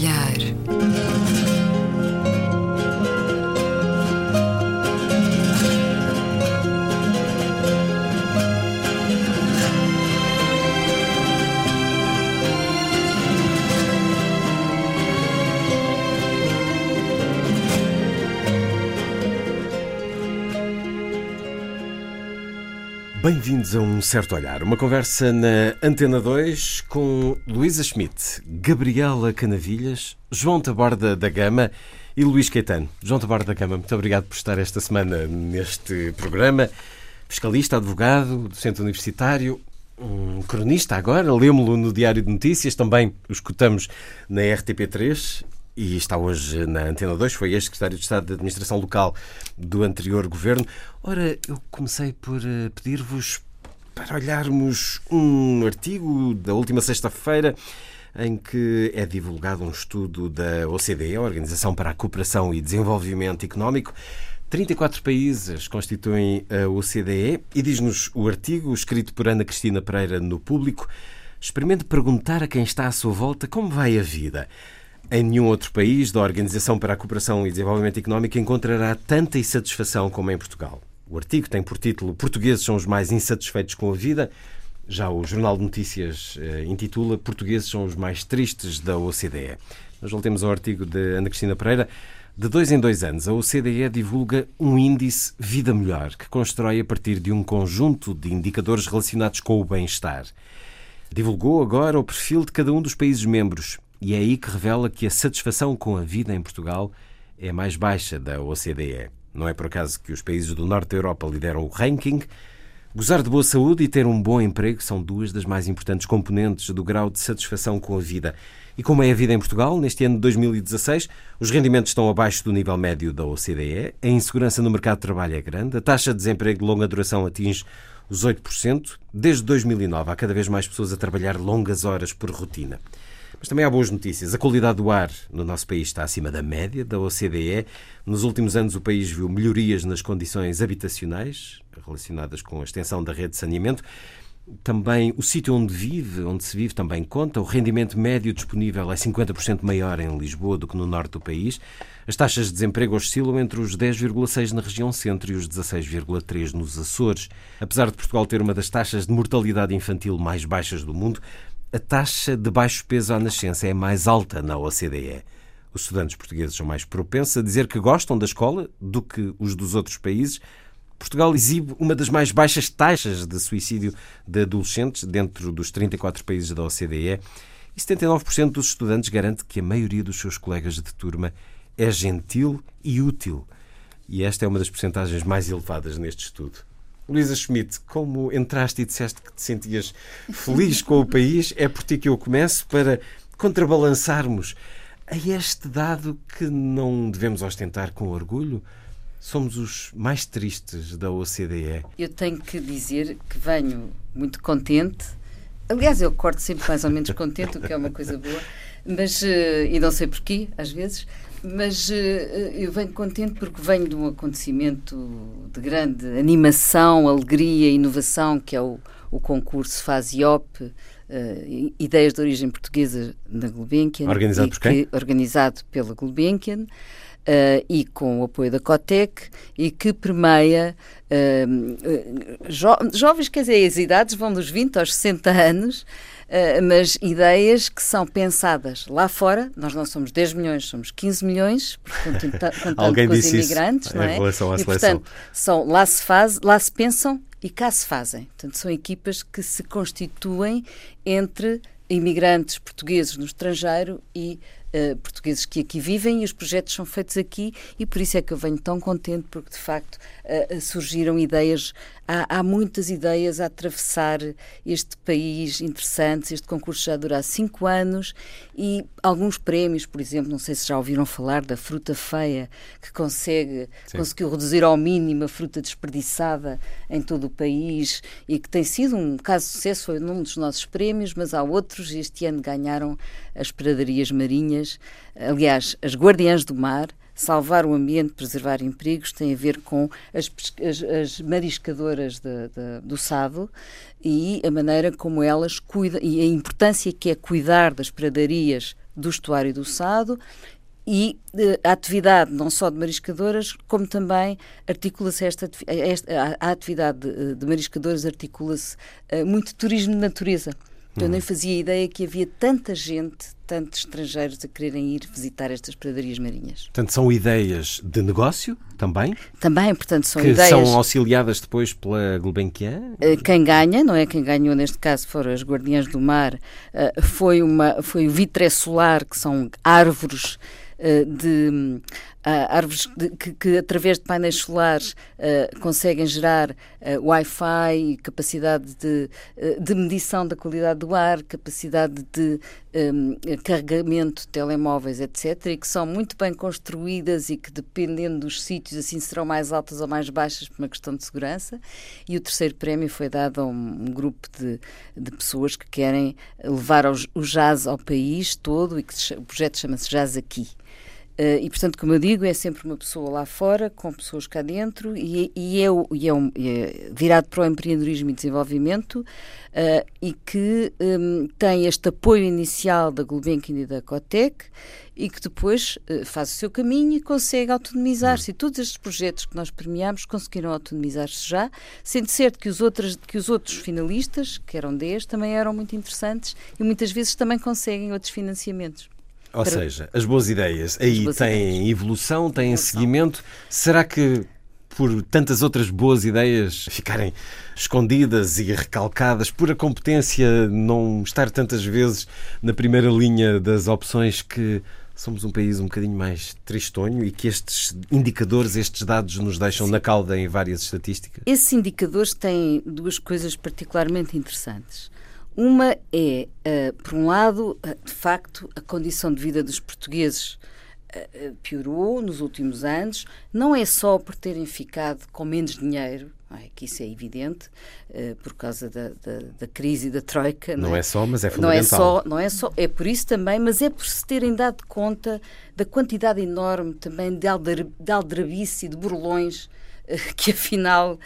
olhar. Bem-vindos a um certo olhar, uma conversa na Antena 2 com Luísa Schmidt, Gabriela Canavilhas, João Taborda da Gama e Luís Caetano. João Taborda da Gama, muito obrigado por estar esta semana neste programa. Fiscalista, advogado, docente universitário, um cronista agora, lemos-lo no Diário de Notícias, também o escutamos na RTP3 e está hoje na Antena 2, foi ex-secretário de Estado de Administração Local do anterior governo. Ora, eu comecei por eh, pedir-vos para olharmos um artigo da última sexta-feira em que é divulgado um estudo da OCDE, a Organização para a Cooperação e Desenvolvimento Económico. 34 países constituem a OCDE e diz-nos o artigo, escrito por Ana Cristina Pereira no Público, experimente perguntar a quem está à sua volta como vai a vida. Em nenhum outro país da Organização para a Cooperação e Desenvolvimento Económico encontrará tanta insatisfação como em Portugal. O artigo tem por título Portugueses são os mais insatisfeitos com a vida. Já o Jornal de Notícias eh, intitula Portugueses são os mais tristes da OCDE. Nós voltemos ao artigo de Ana Cristina Pereira. De dois em dois anos, a OCDE divulga um índice Vida Melhor, que constrói a partir de um conjunto de indicadores relacionados com o bem-estar. Divulgou agora o perfil de cada um dos países membros e é aí que revela que a satisfação com a vida em Portugal é mais baixa da OCDE. Não é por acaso que os países do norte da Europa lideram o ranking. Gozar de boa saúde e ter um bom emprego são duas das mais importantes componentes do grau de satisfação com a vida. E como é a vida em Portugal, neste ano de 2016, os rendimentos estão abaixo do nível médio da OCDE, a insegurança no mercado de trabalho é grande, a taxa de desemprego de longa duração atinge os 8%. Desde 2009 há cada vez mais pessoas a trabalhar longas horas por rotina. Mas também há boas notícias. A qualidade do ar no nosso país está acima da média da OCDE. Nos últimos anos, o país viu melhorias nas condições habitacionais relacionadas com a extensão da rede de saneamento. Também o sítio onde vive, onde se vive, também conta. O rendimento médio disponível é 50% maior em Lisboa do que no norte do país. As taxas de desemprego oscilam entre os 10,6% na região centro e os 16,3% nos Açores. Apesar de Portugal ter uma das taxas de mortalidade infantil mais baixas do mundo, a taxa de baixo peso à nascença é mais alta na OCDE. Os estudantes portugueses são mais propensos a dizer que gostam da escola do que os dos outros países. Portugal exibe uma das mais baixas taxas de suicídio de adolescentes dentro dos 34 países da OCDE e 79% dos estudantes garante que a maioria dos seus colegas de turma é gentil e útil. E esta é uma das percentagens mais elevadas neste estudo. Luísa Schmidt, como entraste e disseste que te sentias feliz com o país, é por ti que eu começo para contrabalançarmos a este dado que não devemos ostentar com orgulho. Somos os mais tristes da OCDE. Eu tenho que dizer que venho muito contente. Aliás, eu corto sempre mais ou menos contente, o que é uma coisa boa, mas, eh, e não sei porquê, às vezes, mas uh, eu venho contente porque venho de um acontecimento de grande animação, alegria e inovação, que é o, o concurso FASIOP, uh, Ideias de Origem Portuguesa da Gulbenkian. Organizado por quem? Que, organizado pela Gulbenkian. Uh, e com o apoio da Cotec e que permeia uh, jo jovens, quer dizer, as idades vão dos 20 aos 60 anos, uh, mas ideias que são pensadas lá fora. Nós não somos 10 milhões, somos 15 milhões, contando, contando com os imigrantes, não é? Em relação à e, seleção. portanto, são, lá se faz, lá se pensam e cá se fazem. Portanto, são equipas que se constituem entre imigrantes portugueses no estrangeiro e uh, portugueses que aqui vivem e os projetos são feitos aqui e por isso é que eu venho tão contente porque de facto uh, surgiram ideias, há, há, muitas ideias a atravessar este país interessantes, este concurso já dura cinco anos e alguns prémios, por exemplo, não sei se já ouviram falar da fruta feia que consegue, conseguiu reduzir ao mínimo a fruta desperdiçada em todo o país e que tem sido um caso de sucesso, foi num dos nossos prémios, mas há outros, este ano ganharam as pradarias marinhas, aliás, as guardiãs do mar, salvar o ambiente, preservar empregos, tem a ver com as, as, as mariscadoras de, de, do Sado e a maneira como elas cuidam, e a importância que é cuidar das pradarias do estuário do Sado e uh, a atividade não só de mariscadoras, como também articula-se esta, esta, a, a atividade de, de mariscadoras articula-se uh, muito turismo de natureza. Eu nem fazia ideia que havia tanta gente, tantos estrangeiros a quererem ir visitar estas pradarias marinhas. Portanto, são ideias de negócio também? Também, portanto, são que ideias... são auxiliadas depois pela Gulbenkian? Eh, quem ganha, não é? Quem ganhou neste caso foram as Guardiãs do Mar, eh, foi, uma, foi o vitré solar, que são árvores eh, de árvores de, que, que, através de painéis solares uh, conseguem gerar uh, Wi-Fi, capacidade de, de medição da qualidade do ar, capacidade de um, carregamento de telemóveis, etc., e que são muito bem construídas e que, dependendo dos sítios, assim serão mais altas ou mais baixas por uma questão de segurança. E o terceiro prémio foi dado a um, um grupo de, de pessoas que querem levar os, o jazz ao país todo e que o projeto chama-se Jazz Aqui. Uh, e, portanto, como eu digo, é sempre uma pessoa lá fora, com pessoas cá dentro, e, e, é, e é, um, é, virado para o empreendedorismo e desenvolvimento, uh, e que um, tem este apoio inicial da Gulbenkian e da Cotec, e que depois uh, faz o seu caminho e consegue autonomizar-se. E todos estes projetos que nós premiamos conseguiram autonomizar-se já, sendo certo que os, outros, que os outros finalistas, que eram 10, também eram muito interessantes e muitas vezes também conseguem outros financiamentos. Ou para... seja, as boas ideias aí boas têm ideias. evolução, têm evolução. seguimento. Será que por tantas outras boas ideias ficarem escondidas e recalcadas, por a competência não estar tantas vezes na primeira linha das opções que somos um país um bocadinho mais tristonho e que estes indicadores, estes dados nos deixam Sim. na cauda em várias estatísticas? Esses indicadores têm duas coisas particularmente interessantes. Uma é, uh, por um lado, uh, de facto, a condição de vida dos portugueses uh, piorou nos últimos anos, não é só por terem ficado com menos dinheiro, é? que isso é evidente, por causa da, da, da, crise da Troika. Não, não é? é? só, mas é fundamental. Não é só, não é só, é por isso também, mas é por se terem dado conta da quantidade enorme também de, de aldrabice e de burlões que afinal uh,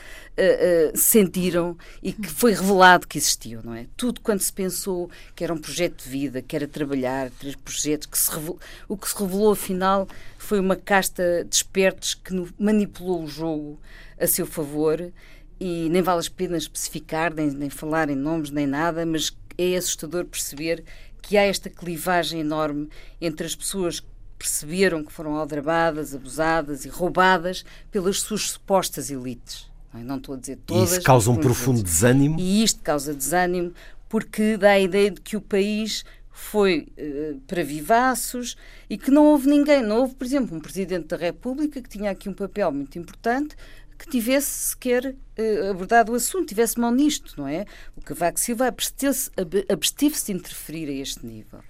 uh, sentiram e que foi revelado que existiam, não é? Tudo quando se pensou que era um projeto de vida, que era trabalhar, três projetos, que se revelou, o que se revelou afinal foi uma casta de espertos que manipulou o jogo a seu favor e nem vale a pena especificar, nem, nem falar em nomes, nem nada, mas é assustador perceber que há esta clivagem enorme entre as pessoas perceberam que foram aldrabadas, abusadas e roubadas pelas suas supostas elites. Não, é? estou a dizer todas. E isso causa um profundo desânimo? E isto causa desânimo porque dá a ideia de que o país foi uh, para vivaços e que não houve ninguém. Não houve, por exemplo, um Presidente da República que tinha aqui um papel muito importante que tivesse sequer uh, abordado o assunto, tivesse mão nisto, não é? O Cavaco Silva absteve-se de interferir a este nível.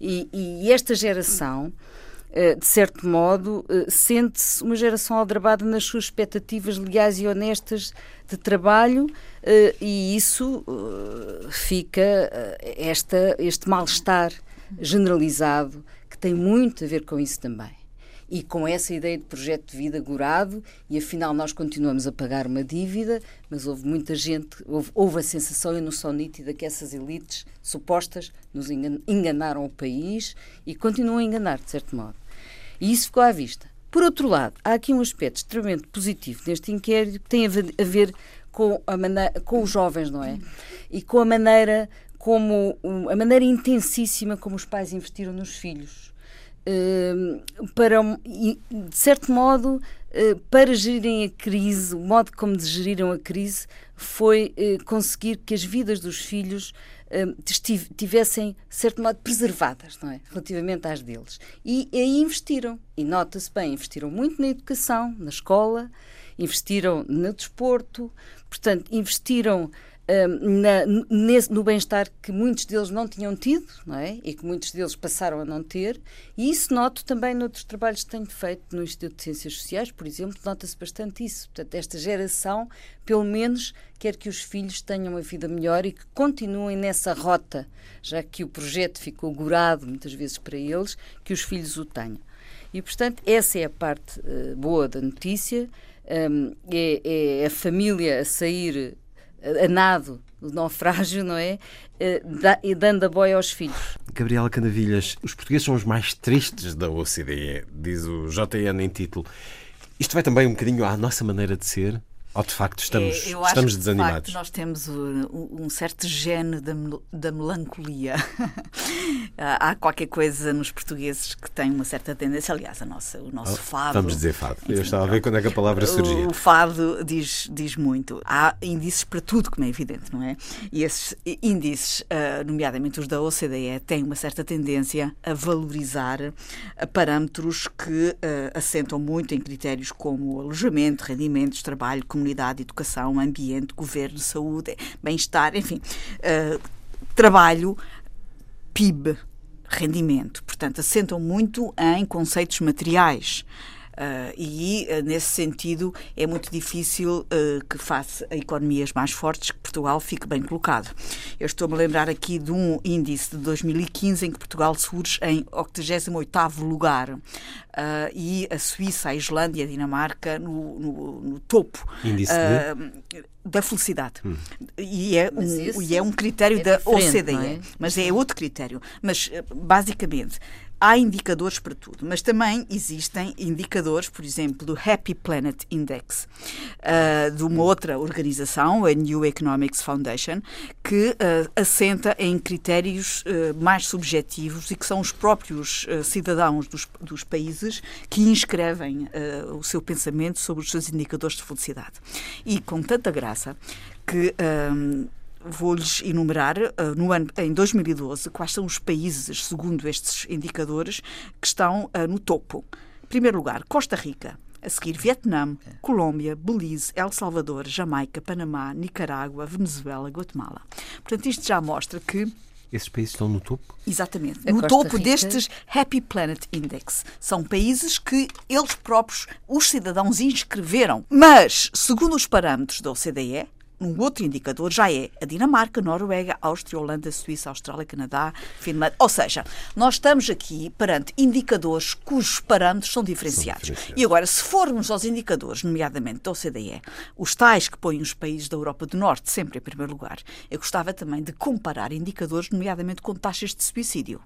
E, e esta geração de certo modo, eh, sente-se uma geração aldrabada nas suas expectativas legais e honestas de trabalho eh, e isso fica esta, este mal-estar generalizado que tem muito a ver com isso também. E com essa ideia de projeto de vida gorado, e afinal nós continuamos a pagar uma dívida, mas houve muita gente, houve, houve a sensação e noção nítida que essas elites supostas nos enganaram o país e continuam a enganar, de certo modo. E isso ficou à vista. Por outro lado, há aqui um aspecto extremamente positivo neste inquérito que tem a ver com, a maneira, com os jovens, não é? E com a maneira como a maneira intensíssima como os pais investiram nos filhos. Uh, para, de certo modo, uh, para gerirem a crise, o modo como geriram a crise foi uh, conseguir que as vidas dos filhos tivessem, de certo modo, preservadas, não é? Relativamente às deles. E aí investiram. E nota-se bem, investiram muito na educação, na escola, investiram no desporto, portanto, investiram na, nesse, no bem-estar que muitos deles não tinham tido, não é? E que muitos deles passaram a não ter, e isso noto também noutros trabalhos que tenho feito no Instituto de Ciências Sociais, por exemplo, nota-se bastante isso. Portanto, esta geração, pelo menos, quer que os filhos tenham uma vida melhor e que continuem nessa rota, já que o projeto ficou gorado muitas vezes para eles, que os filhos o tenham. E, portanto, essa é a parte uh, boa da notícia. Um, é, é a família a sair a nado do naufrágio, não é? Eh, e dando a boia aos filhos. Gabriela Canavilhas, os portugueses são os mais tristes da OCDE, diz o JN em título. Isto vai também um bocadinho à nossa maneira de ser? Ou de facto estamos, é, estamos que, desanimados? De facto, nós temos um, um certo gene da, da melancolia. Há qualquer coisa nos portugueses que tem uma certa tendência. Aliás, a nossa, o nosso oh, fado. Vamos dizer fado. Eu estava a ver quando é que a palavra surgia. O, o fado diz, diz muito. Há índices para tudo, como é evidente, não é? E esses índices, uh, nomeadamente os da OCDE, têm uma certa tendência a valorizar uh, parâmetros que assentam muito em critérios como alojamento, rendimentos, trabalho, comunidade comunidade, educação, ambiente, governo, saúde, bem-estar, enfim, uh, trabalho, PIB, rendimento. Portanto, assentam muito em conceitos materiais. Uh, e, uh, nesse sentido, é muito difícil uh, que, face a economias mais fortes, que Portugal fique bem colocado. Eu estou-me a lembrar aqui de um índice de 2015 em que Portugal surge em 88º lugar e a Suíça, a Islândia, a Dinamarca no, no, no topo. Índice de? da felicidade. Hum. E, é um, e é um critério é da OCDE. É? Mas é outro critério. Mas, basicamente, há indicadores para tudo, mas também existem indicadores, por exemplo, do Happy Planet Index, uh, de uma outra organização, a New Economics Foundation, que uh, assenta em critérios uh, mais subjetivos e que são os próprios cidadãos dos, dos, países que inscrevem o seu pensamento sobre os seus indicadores de felicidade. E com tanta graça que vou-lhes enumerar uh, no ano, em 2012 quais são os países, segundo estes indicadores, que estão uh, no topo. Em primeiro lugar, Costa Rica. A seguir, Vietnã, Colômbia, Belize, El Salvador, Jamaica, Panamá, Nicarágua, Venezuela, Guatemala. Portanto, isto já mostra que esses países estão no topo? Exatamente. A no Costa topo Rica... destes Happy Planet Index. São países que eles próprios, os cidadãos, inscreveram. Mas, segundo os parâmetros da OCDE, um outro indicador já é a Dinamarca, Noruega, Áustria, Holanda, Suíça, Austrália, Canadá, Finlândia. Ou seja, nós estamos aqui perante indicadores cujos parâmetros são diferenciados. são diferenciados. E agora, se formos aos indicadores, nomeadamente da OCDE, os tais que põem os países da Europa do Norte sempre em primeiro lugar, eu gostava também de comparar indicadores, nomeadamente com taxas de suicídio.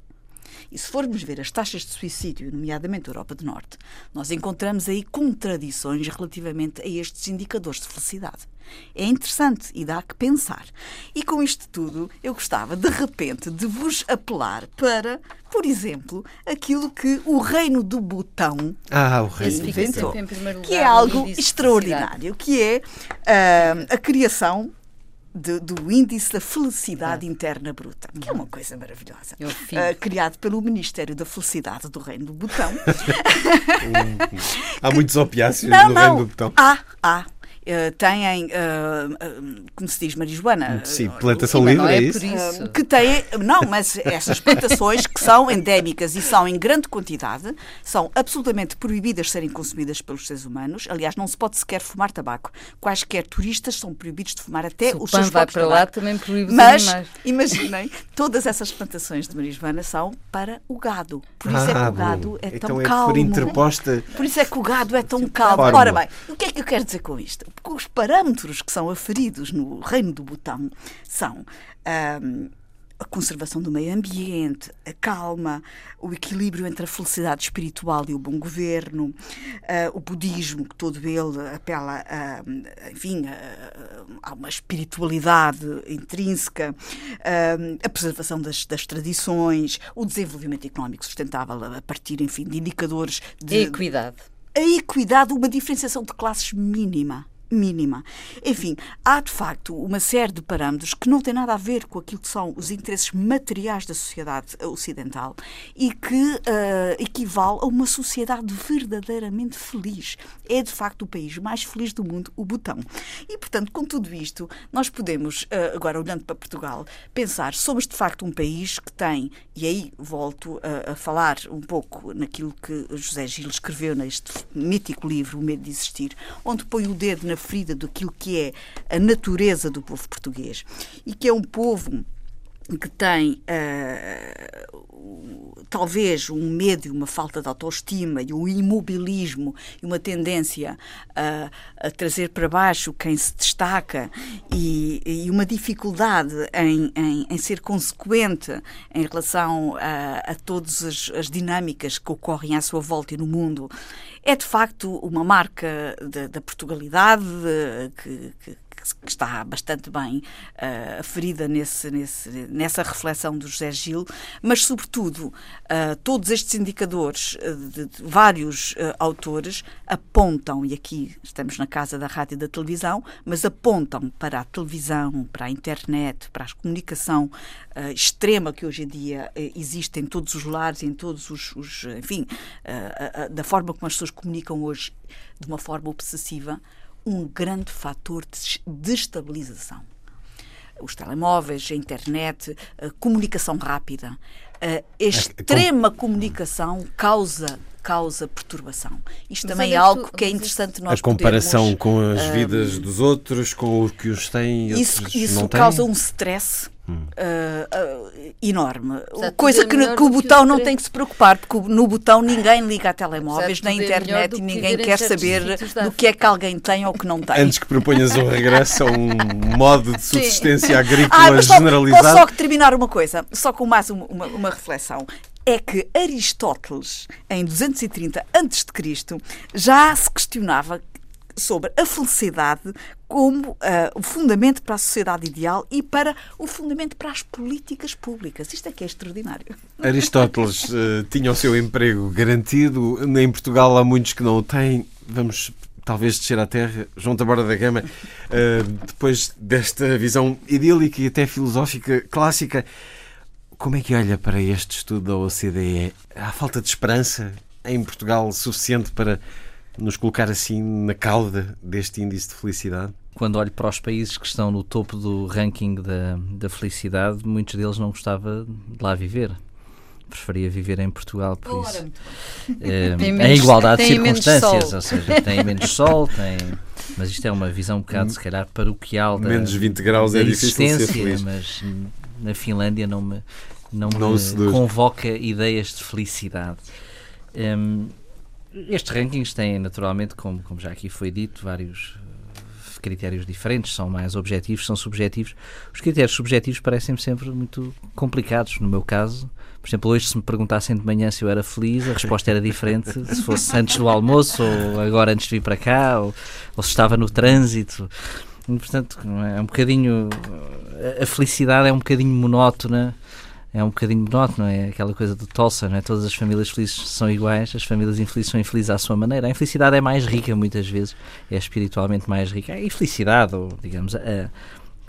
E se formos ver as taxas de suicídio, nomeadamente a Europa do Norte, nós encontramos aí contradições relativamente a estes indicadores de felicidade. É interessante e dá que pensar. E com isto tudo, eu gostava de repente de vos apelar para, por exemplo, aquilo que o Reino do Botão ah, o reino inventou, que é algo extraordinário, que é uh, a criação de, do índice da felicidade ah. interna bruta, que é uma coisa maravilhosa. Uh, criado pelo Ministério da Felicidade do Reino do Botão. há muitos opiáceos no não. Reino do Botão. Há, há. Uh, têm, uh, uh, como se diz, marijuana. Sim, plantação livre, é, é isso? que têm, não, mas essas plantações que são endémicas e são em grande quantidade, são absolutamente proibidas de serem consumidas pelos seres humanos. Aliás, não se pode sequer fumar tabaco. Quaisquer turistas são proibidos de fumar até se os seus vai para lá, também proíbe Mas, imaginem, todas essas plantações de marijuana são para o gado. Por isso ah, é que o ah, gado é então tão é calmo. Por interposta. Por isso é que o gado é tão calmo. Ora bem, o que é que eu quero dizer com isto? Os parâmetros que são aferidos no Reino do Butão são um, a conservação do meio ambiente, a calma, o equilíbrio entre a felicidade espiritual e o bom governo, uh, o budismo, que todo ele apela a, enfim, a, a uma espiritualidade intrínseca, uh, a preservação das, das, tradições, o desenvolvimento económico sustentável a partir, enfim, de indicadores de... A equidade. A equidade, uma diferenciação de classes mínima mínima. Enfim, há de facto uma série de parâmetros que não têm nada a ver com aquilo que são os interesses materiais da sociedade ocidental e que uh, equivale a uma sociedade verdadeiramente feliz. É de facto o país mais feliz do mundo, o Butão. E, portanto, com tudo isto, nós podemos, uh, agora olhando para Portugal, pensar somos de facto um país que tem, e aí volto a, a falar um pouco naquilo que José Gil escreveu neste mítico livro, O Medo de Existir, onde põe o dedo na ferida daquilo que é a natureza do povo português. E que é um povo que tem uh, talvez um medo e uma falta de autoestima e um imobilismo e uma tendência a, trazer para baixo quem se destaca e, e uma dificuldade em, em, em, ser consequente em relação a, a todas as, as, dinâmicas que ocorrem à sua volta e no mundo, é de facto uma marca da Portugalidade que, que que está bastante bem uh, aferida nesse, nesse, nessa reflexão do José Gil, mas, sobretudo, uh, todos estes indicadores uh, de, de, vários autores apontam, e aqui estamos na casa da rádio e da televisão, mas apontam para a televisão, para a internet, para a comunicação extrema que hoje em dia existe em todos os lares, em todos os, os enfim, da forma como as pessoas comunicam hoje de uma forma obsessiva, um grande fator de destabilização. Os telemóveis, a internet, a comunicação rápida, a extrema comunicação causa causa perturbação. Isto também é algo que é interessante nós A comparação podermos, com as vidas dos outros, com o que os têm e isso, outros isso não causa têm. um stress Hum. Uh, uh, enorme. Coisa que, que, o botão não tem que se preocupar, porque no botão ninguém liga a telemóveis, na internet e ninguém quer saber do que é que alguém tem ou que não tem. Antes que proponhas um regresso a um modo de subsistência Sim. agrícola ah, só, generalizado. Posso só terminar uma coisa, só com mais uma, uma, uma reflexão é que Aristóteles, em 230 a.C., já se questionava sobre a felicidade como uh, o fundamento para a sociedade ideal e para o fundamento para as políticas públicas. Isto é que é extraordinário. Aristóteles uh, tinha o seu emprego garantido. Em Portugal há muitos que não o têm. Vamos talvez descer à terra. João Taborda da Gama, uh, depois desta visão idílica e até filosófica clássica, como é que olha para este estudo da OCDE? Há falta de esperança em Portugal suficiente para nos colocar assim na cauda deste índice de felicidade? Quando olho para os países que estão no topo do ranking da, da felicidade, muitos deles não gostava de lá viver preferia viver em Portugal por isso. É, menos, em igualdade de circunstâncias, ou seja, tem menos sol, tem. Mas isto é uma visão um bocado, se calhar, paroquial da, menos 20 graus é difícil ser feliz. mas na Finlândia não me, não, não me convoca ideias de felicidade. Um, estes rankings têm, naturalmente, como, como já aqui foi dito, vários uh, critérios diferentes, são mais objetivos, são subjetivos. Os critérios subjetivos parecem-me sempre muito complicados. No meu caso, por exemplo, hoje, se me perguntassem de manhã se eu era feliz, a resposta era diferente se fosse antes do almoço, ou agora antes de vir para cá, ou, ou se estava no trânsito. E, portanto, é um bocadinho. A felicidade é um bocadinho monótona é um bocadinho monótono, é aquela coisa do Tolson, é? todas as famílias felizes são iguais, as famílias infelizes são infelizes à sua maneira. A infelicidade é mais rica muitas vezes, é espiritualmente mais rica. A infelicidade, ou digamos, a,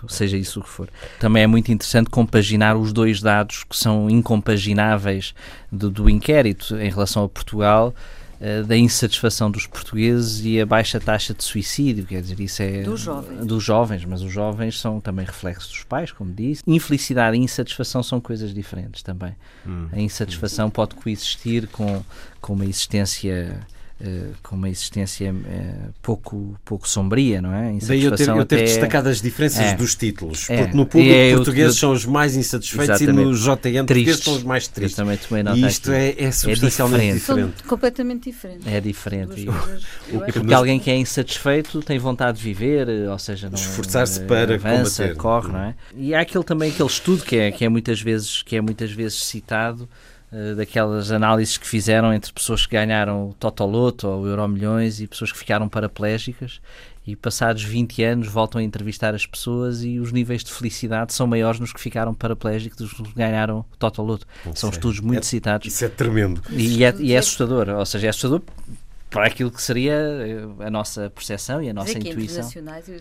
seja isso o que for. Também é muito interessante compaginar os dois dados que são incompagináveis do, do inquérito em relação a Portugal eh, da insatisfação dos portugueses e a baixa taxa de suicídio, quer dizer, isso é dos jovens. dos jovens, mas os jovens são também reflexos dos pais, como disse. Infelicidade e insatisfação são coisas diferentes também. Hum. A insatisfação pode coexistir com, com uma existência Uh, com uma existência uh, pouco, pouco sombria, não é? Daí eu ter, eu ter destacado as diferenças é, dos títulos, é, porque no público é, português são os mais insatisfeitos e no JN português são os mais tristes. Eu também tomei nota e isto é, é substancialmente é diferente. diferente. São completamente diferentes. É diferente. E, e porque alguém que é insatisfeito tem vontade de viver, ou seja, esforçar-se para avança, combater. corre, não é? E há aquele também aquele estudo que é, que é muitas vezes que é muitas vezes citado eh, daquelas análises que fizeram entre pessoas que ganharam o Totoloto ou o Euromilhões e pessoas que ficaram paraplégicas e passados 20 anos voltam a entrevistar as pessoas e os níveis de felicidade são maiores nos que ficaram paraplégicos dos que ganharam o Totoloto. São estudos muito é, citados. Isso é tremendo. E é, e é assustador, ou seja, é assustador para aquilo que seria eh, a nossa percepção e a nossa intuição.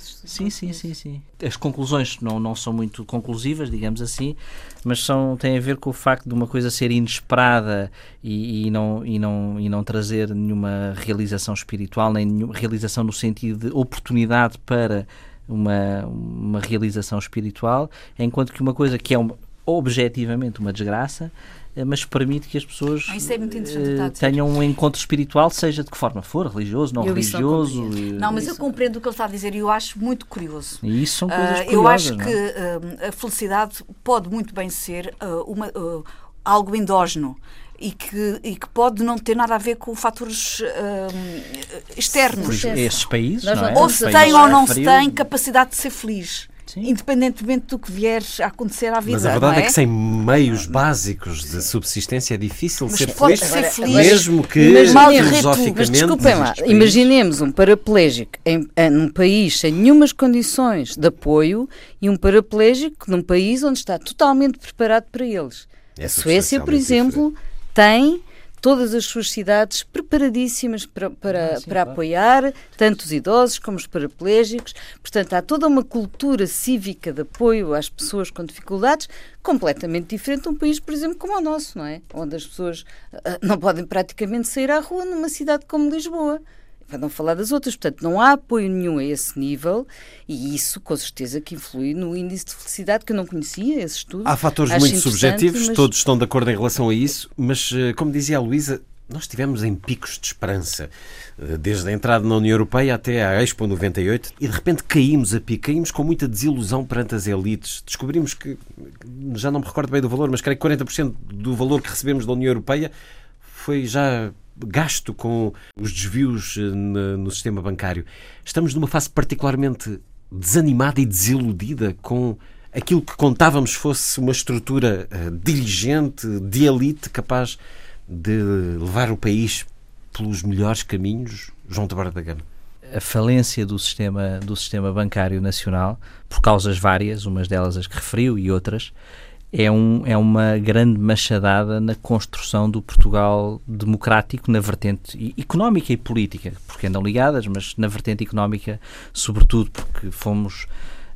Sim, sim, sim, sim. As conclusões não, não são muito conclusivas, digamos assim, mas são, têm a ver com o facto de uma coisa ser inesperada e, e não, e, não, e não trazer nenhuma realização espiritual, nem nenhuma realização no sentido de oportunidade para uma, uma realização espiritual, enquanto que uma coisa que é uma, objetivamente uma desgraça mas permite que as pessoas ah, é uh, tenham um encontro espiritual, seja de que forma for, religioso, não eu religioso. Não, não, mas eu compreendo o que ele está a dizer e eu acho muito curioso. E isso são coisas uh, Eu acho não? que uh, a felicidade pode muito bem ser uma algo endógeno e que, e que pode não ter nada a ver com fatores uh, externos. Esses países, não é? Ou se tem ou não se tem capacidade de ser feliz. Sim. independentemente do que vier a acontecer à vida. Mas a verdade é? é? que sem meios básicos de subsistência é difícil mas ser feliz, ser feliz, mesmo que filosoficamente. Mas desculpem lá, imaginemos um paraplégico em, em, num país sem nenhumas condições de apoio e um paraplégico num país onde está totalmente preparado para eles. É a Suécia, por exemplo, diferente. tem todas as suas cidades preparadíssimas para, para, ah, sim, para claro. apoiar tanto os idosos como os paraplégicos. Portanto, há toda uma cultura cívica de apoio às pessoas com dificuldades completamente diferente de um país, por exemplo, como o nosso, não é? Onde as pessoas uh, não podem praticamente sair à rua numa cidade como Lisboa para não falar das outras. Portanto, não há apoio nenhum a esse nível e isso, com certeza, que influi no índice de felicidade, que eu não conhecia, esse estudo. Há fatores Acho muito subjetivos, mas... todos estão de acordo em relação a isso, mas, eh, como dizia a Luísa, nós estivemos em picos de esperança, eh, desde a entrada na União Europeia até à Expo 98, e de repente caímos a pico, caímos com muita desilusão perante as elites. Descobrimos que, já não me recordo bem do valor, mas creio que 40% do valor que recebemos da União Europeia foi já gasto com os desvios eh, no sistema bancário. Estamos numa fase particularmente desanimada e desiludida com aquilo que contávamos fosse uma estrutura uh, diligente, de elite, capaz de levar o país pelos melhores caminhos, João Tabarda da Gama? A falência do sistema, do sistema bancário nacional, por causas várias, umas delas as que referiu e outras, é, um, é uma grande machadada na construção do Portugal democrático na vertente económica e política, porque andam ligadas, mas na vertente económica, sobretudo porque fomos.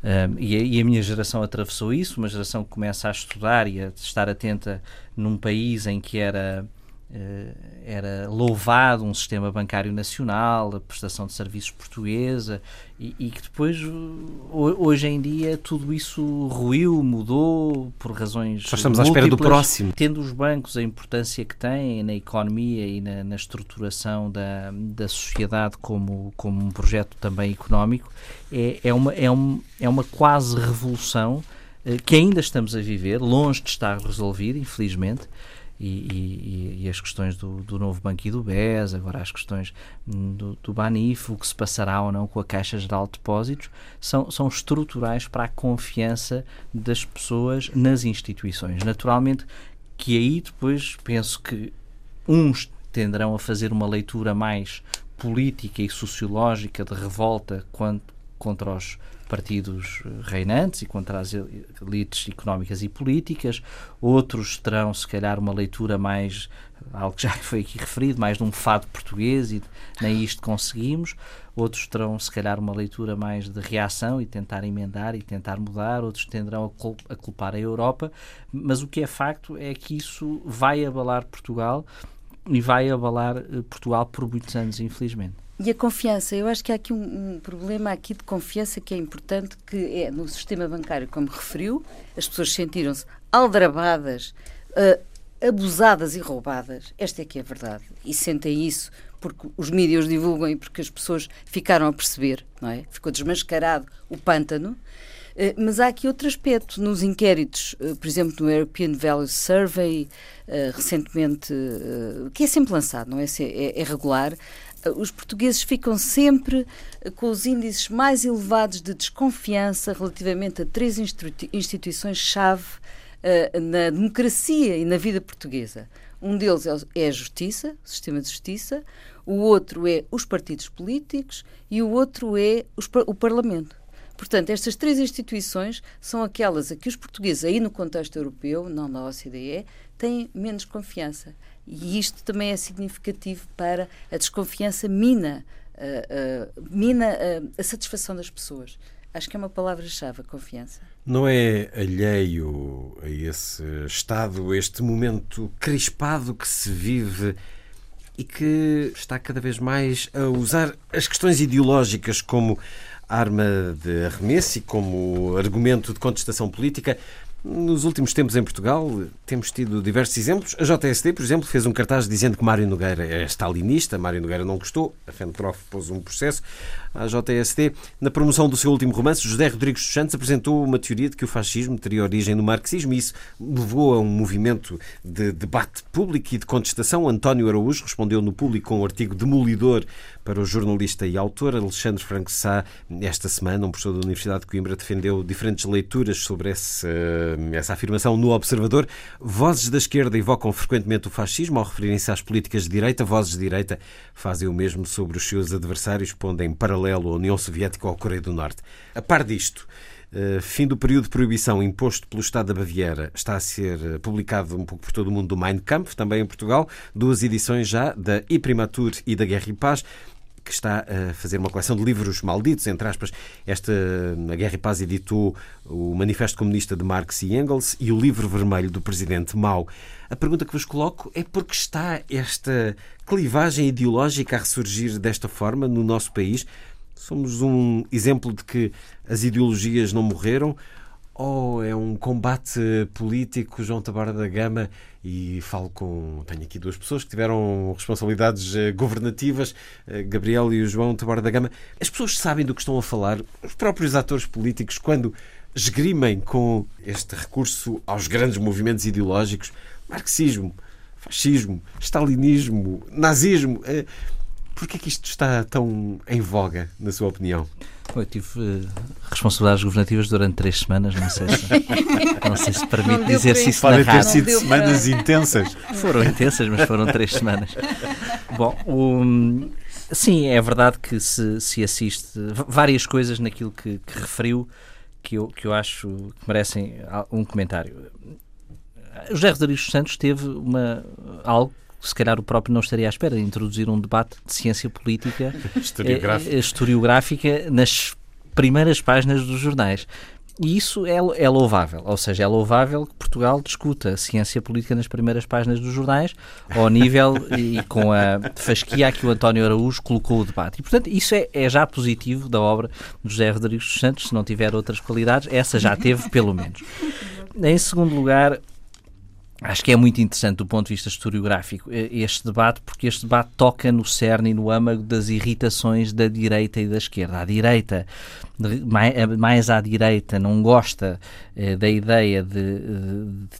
Um, e, a, e, a, minha geração atravessou isso, uma geração que começa a estudar e a estar atenta num país em que era eh, era louvado um sistema bancário nacional, a prestação de serviços portuguesa, e, e, que depois, hoje em dia, tudo isso ruiu, mudou por razões. Só estamos à espera do próximo. Tendo os bancos a importância que têm na economia e na, na estruturação da, da sociedade como, como um projeto também económico, é, é, uma, é, um, é uma quase revolução eh, que ainda estamos a viver, longe de estar resolvida, infelizmente e, e, e, as questões do, do, novo banco e do BES, agora as questões do, do BANIF, o que se passará ou não com a Caixa Geral de Depósitos, são, são estruturais para a confiança das pessoas nas instituições. Naturalmente que aí depois penso que uns tenderão a fazer uma leitura mais política e sociológica de revolta quanto, contra os partidos eh, reinantes e contra as elites económicas e políticas. Outros terão, se calhar, uma leitura mais, algo que já foi aqui referido, mais de um fado português e nem isto conseguimos. Outros terão, se calhar, uma leitura mais de reação e tentar emendar e tentar mudar. Outros tenderão a culpar a Europa. Mas o que é facto é que isso vai abalar Portugal e vai abalar eh, Portugal por muitos anos, infelizmente. E a confiança, eu acho que há aqui um, um, problema aqui de confiança que é importante, que é no sistema bancário, como referiu, as pessoas sentiram-se aldrabadas, uh, abusadas e roubadas. Esta é que é a verdade. E sentem isso porque os mídias divulgam e porque as pessoas ficaram a perceber, não é? Ficou desmascarado o pântano. Uh, mas há aqui outro aspecto. Nos inquéritos, uh, por exemplo, no European Values Survey, recentemente, que é sempre lançado, não é? É, é regular, os portugueses ficam sempre eh, com os índices mais elevados de desconfiança relativamente a três instituições-chave uh, na democracia e na vida portuguesa. Um deles é, é a justiça, o sistema de justiça, o outro é os partidos políticos e o outro é os, o Parlamento. Portanto, estas três instituições são aquelas a que os portugueses, aí no contexto europeu, não na OCDE, têm menos confiança. E isto também é significativo para a desconfiança mina, uh, uh, mina uh, a satisfação das pessoas. Acho que é uma palavra-chave, a confiança. Não é alheio a esse estado, este momento crispado que se vive e que está cada vez mais a usar as questões ideológicas como arma de arremesso e como argumento de contestação política Nos últimos tempos em Portugal temos tido diversos exemplos. A JSD, por exemplo, fez um cartaz dizendo que Mário Nogueira é stalinista. Mário Nogueira não gostou. A FENPROF pôs um processo à JSD. Na promoção do seu último romance, José Rodrigues dos Santos apresentou uma teoria de que o fascismo teria origem no marxismo e isso levou a um movimento de debate público e de contestação. António Araújo respondeu no público com um artigo demolidor para o jornalista e autor Alexandre Franco Sá. Esta semana, um professor da Universidade de Coimbra defendeu diferentes leituras sobre essa, essa afirmação no Observador. Vozes da esquerda evocam frequentemente o fascismo ao referirem-se às políticas de direita. Vozes de direita fazem o mesmo sobre os seus adversários, pondo em paralelo a União Soviética ou a Coreia do Norte. A par disto, Uh, fim do período de proibição imposto pelo Estado da Baviera está a ser uh, publicado um pouco por todo o mundo do Mein Kampf, também em Portugal, duas edições já da I Primatur e da Guerra e Paz que está a fazer uma coleção de livros malditos, entre aspas. Esta, a Guerra e Paz editou o Manifesto Comunista de Marx e Engels e o Livro Vermelho do Presidente Mao. A pergunta que vos coloco é por que está esta clivagem ideológica a ressurgir desta forma no nosso país? Somos um exemplo de que as ideologias não morreram ou é um combate político, João Tabarda da Gama, e falo com. Tenho aqui duas pessoas que tiveram responsabilidades eh, governativas, eh, Gabriel e o João Tabarda da Gama. As pessoas sabem do que estão a falar, os próprios atores políticos, quando esgrimem com este recurso aos grandes movimentos ideológicos, marxismo, fascismo, stalinismo, nazismo. Eh, por que é que isto está tão em voga, na sua opinião? Eu tive uh, responsabilidades governativas durante três semanas, não sei se, não sei se permite dizer-se isso Podem ter sido semanas para... intensas. Foram intensas, mas foram três semanas. Bom, um, sim, é verdade que se, se assiste várias coisas naquilo que, que referiu que eu, que eu acho que merecem um comentário. José Rodrigues Santos teve uma, algo se calhar o próprio não estaria à espera de introduzir um debate de ciência política historiográfica. Eh, historiográfica nas primeiras páginas dos jornais. E isso é, é, louvável, ou seja, é louvável que Portugal discuta a ciência política nas primeiras páginas dos jornais, ao nível e com a fasquia que o António Araújo colocou o debate. E, portanto, isso é, é já positivo da obra de José Rodrigues dos Santos, se não tiver outras qualidades, essa já teve, pelo menos. Em segundo lugar, Acho que é muito interessante do ponto de vista historiográfico este debate, porque este debate toca no cerne e no âmago das irritações da direita e da esquerda. A direita, mais à direita, não gosta eh, da ideia de,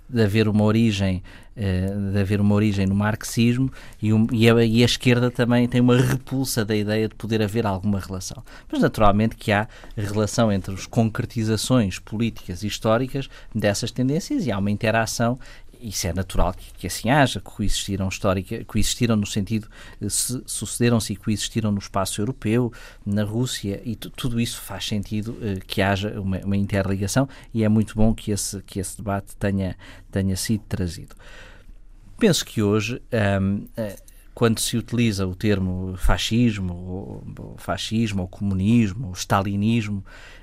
de, haver uma origem eh, de haver uma origem no marxismo e, um, e, a, e, a, esquerda também tem uma repulsa da ideia de poder haver alguma relação. Mas naturalmente que há relação entre as concretizações políticas e históricas dessas tendências e há uma interação isso é natural que, que assim haja, coexistiram histórica, coexistiram no sentido, eh, se, sucederam-se e coexistiram no espaço europeu, na Rússia, e tudo isso faz sentido uh, que haja uma, uma, interligação e é muito bom que esse, que esse debate tenha, tenha sido trazido. Penso que hoje, um, uh, eh, quando se utiliza o termo fascismo, ou, ou fascismo, ou comunismo, ou stalinismo, eh,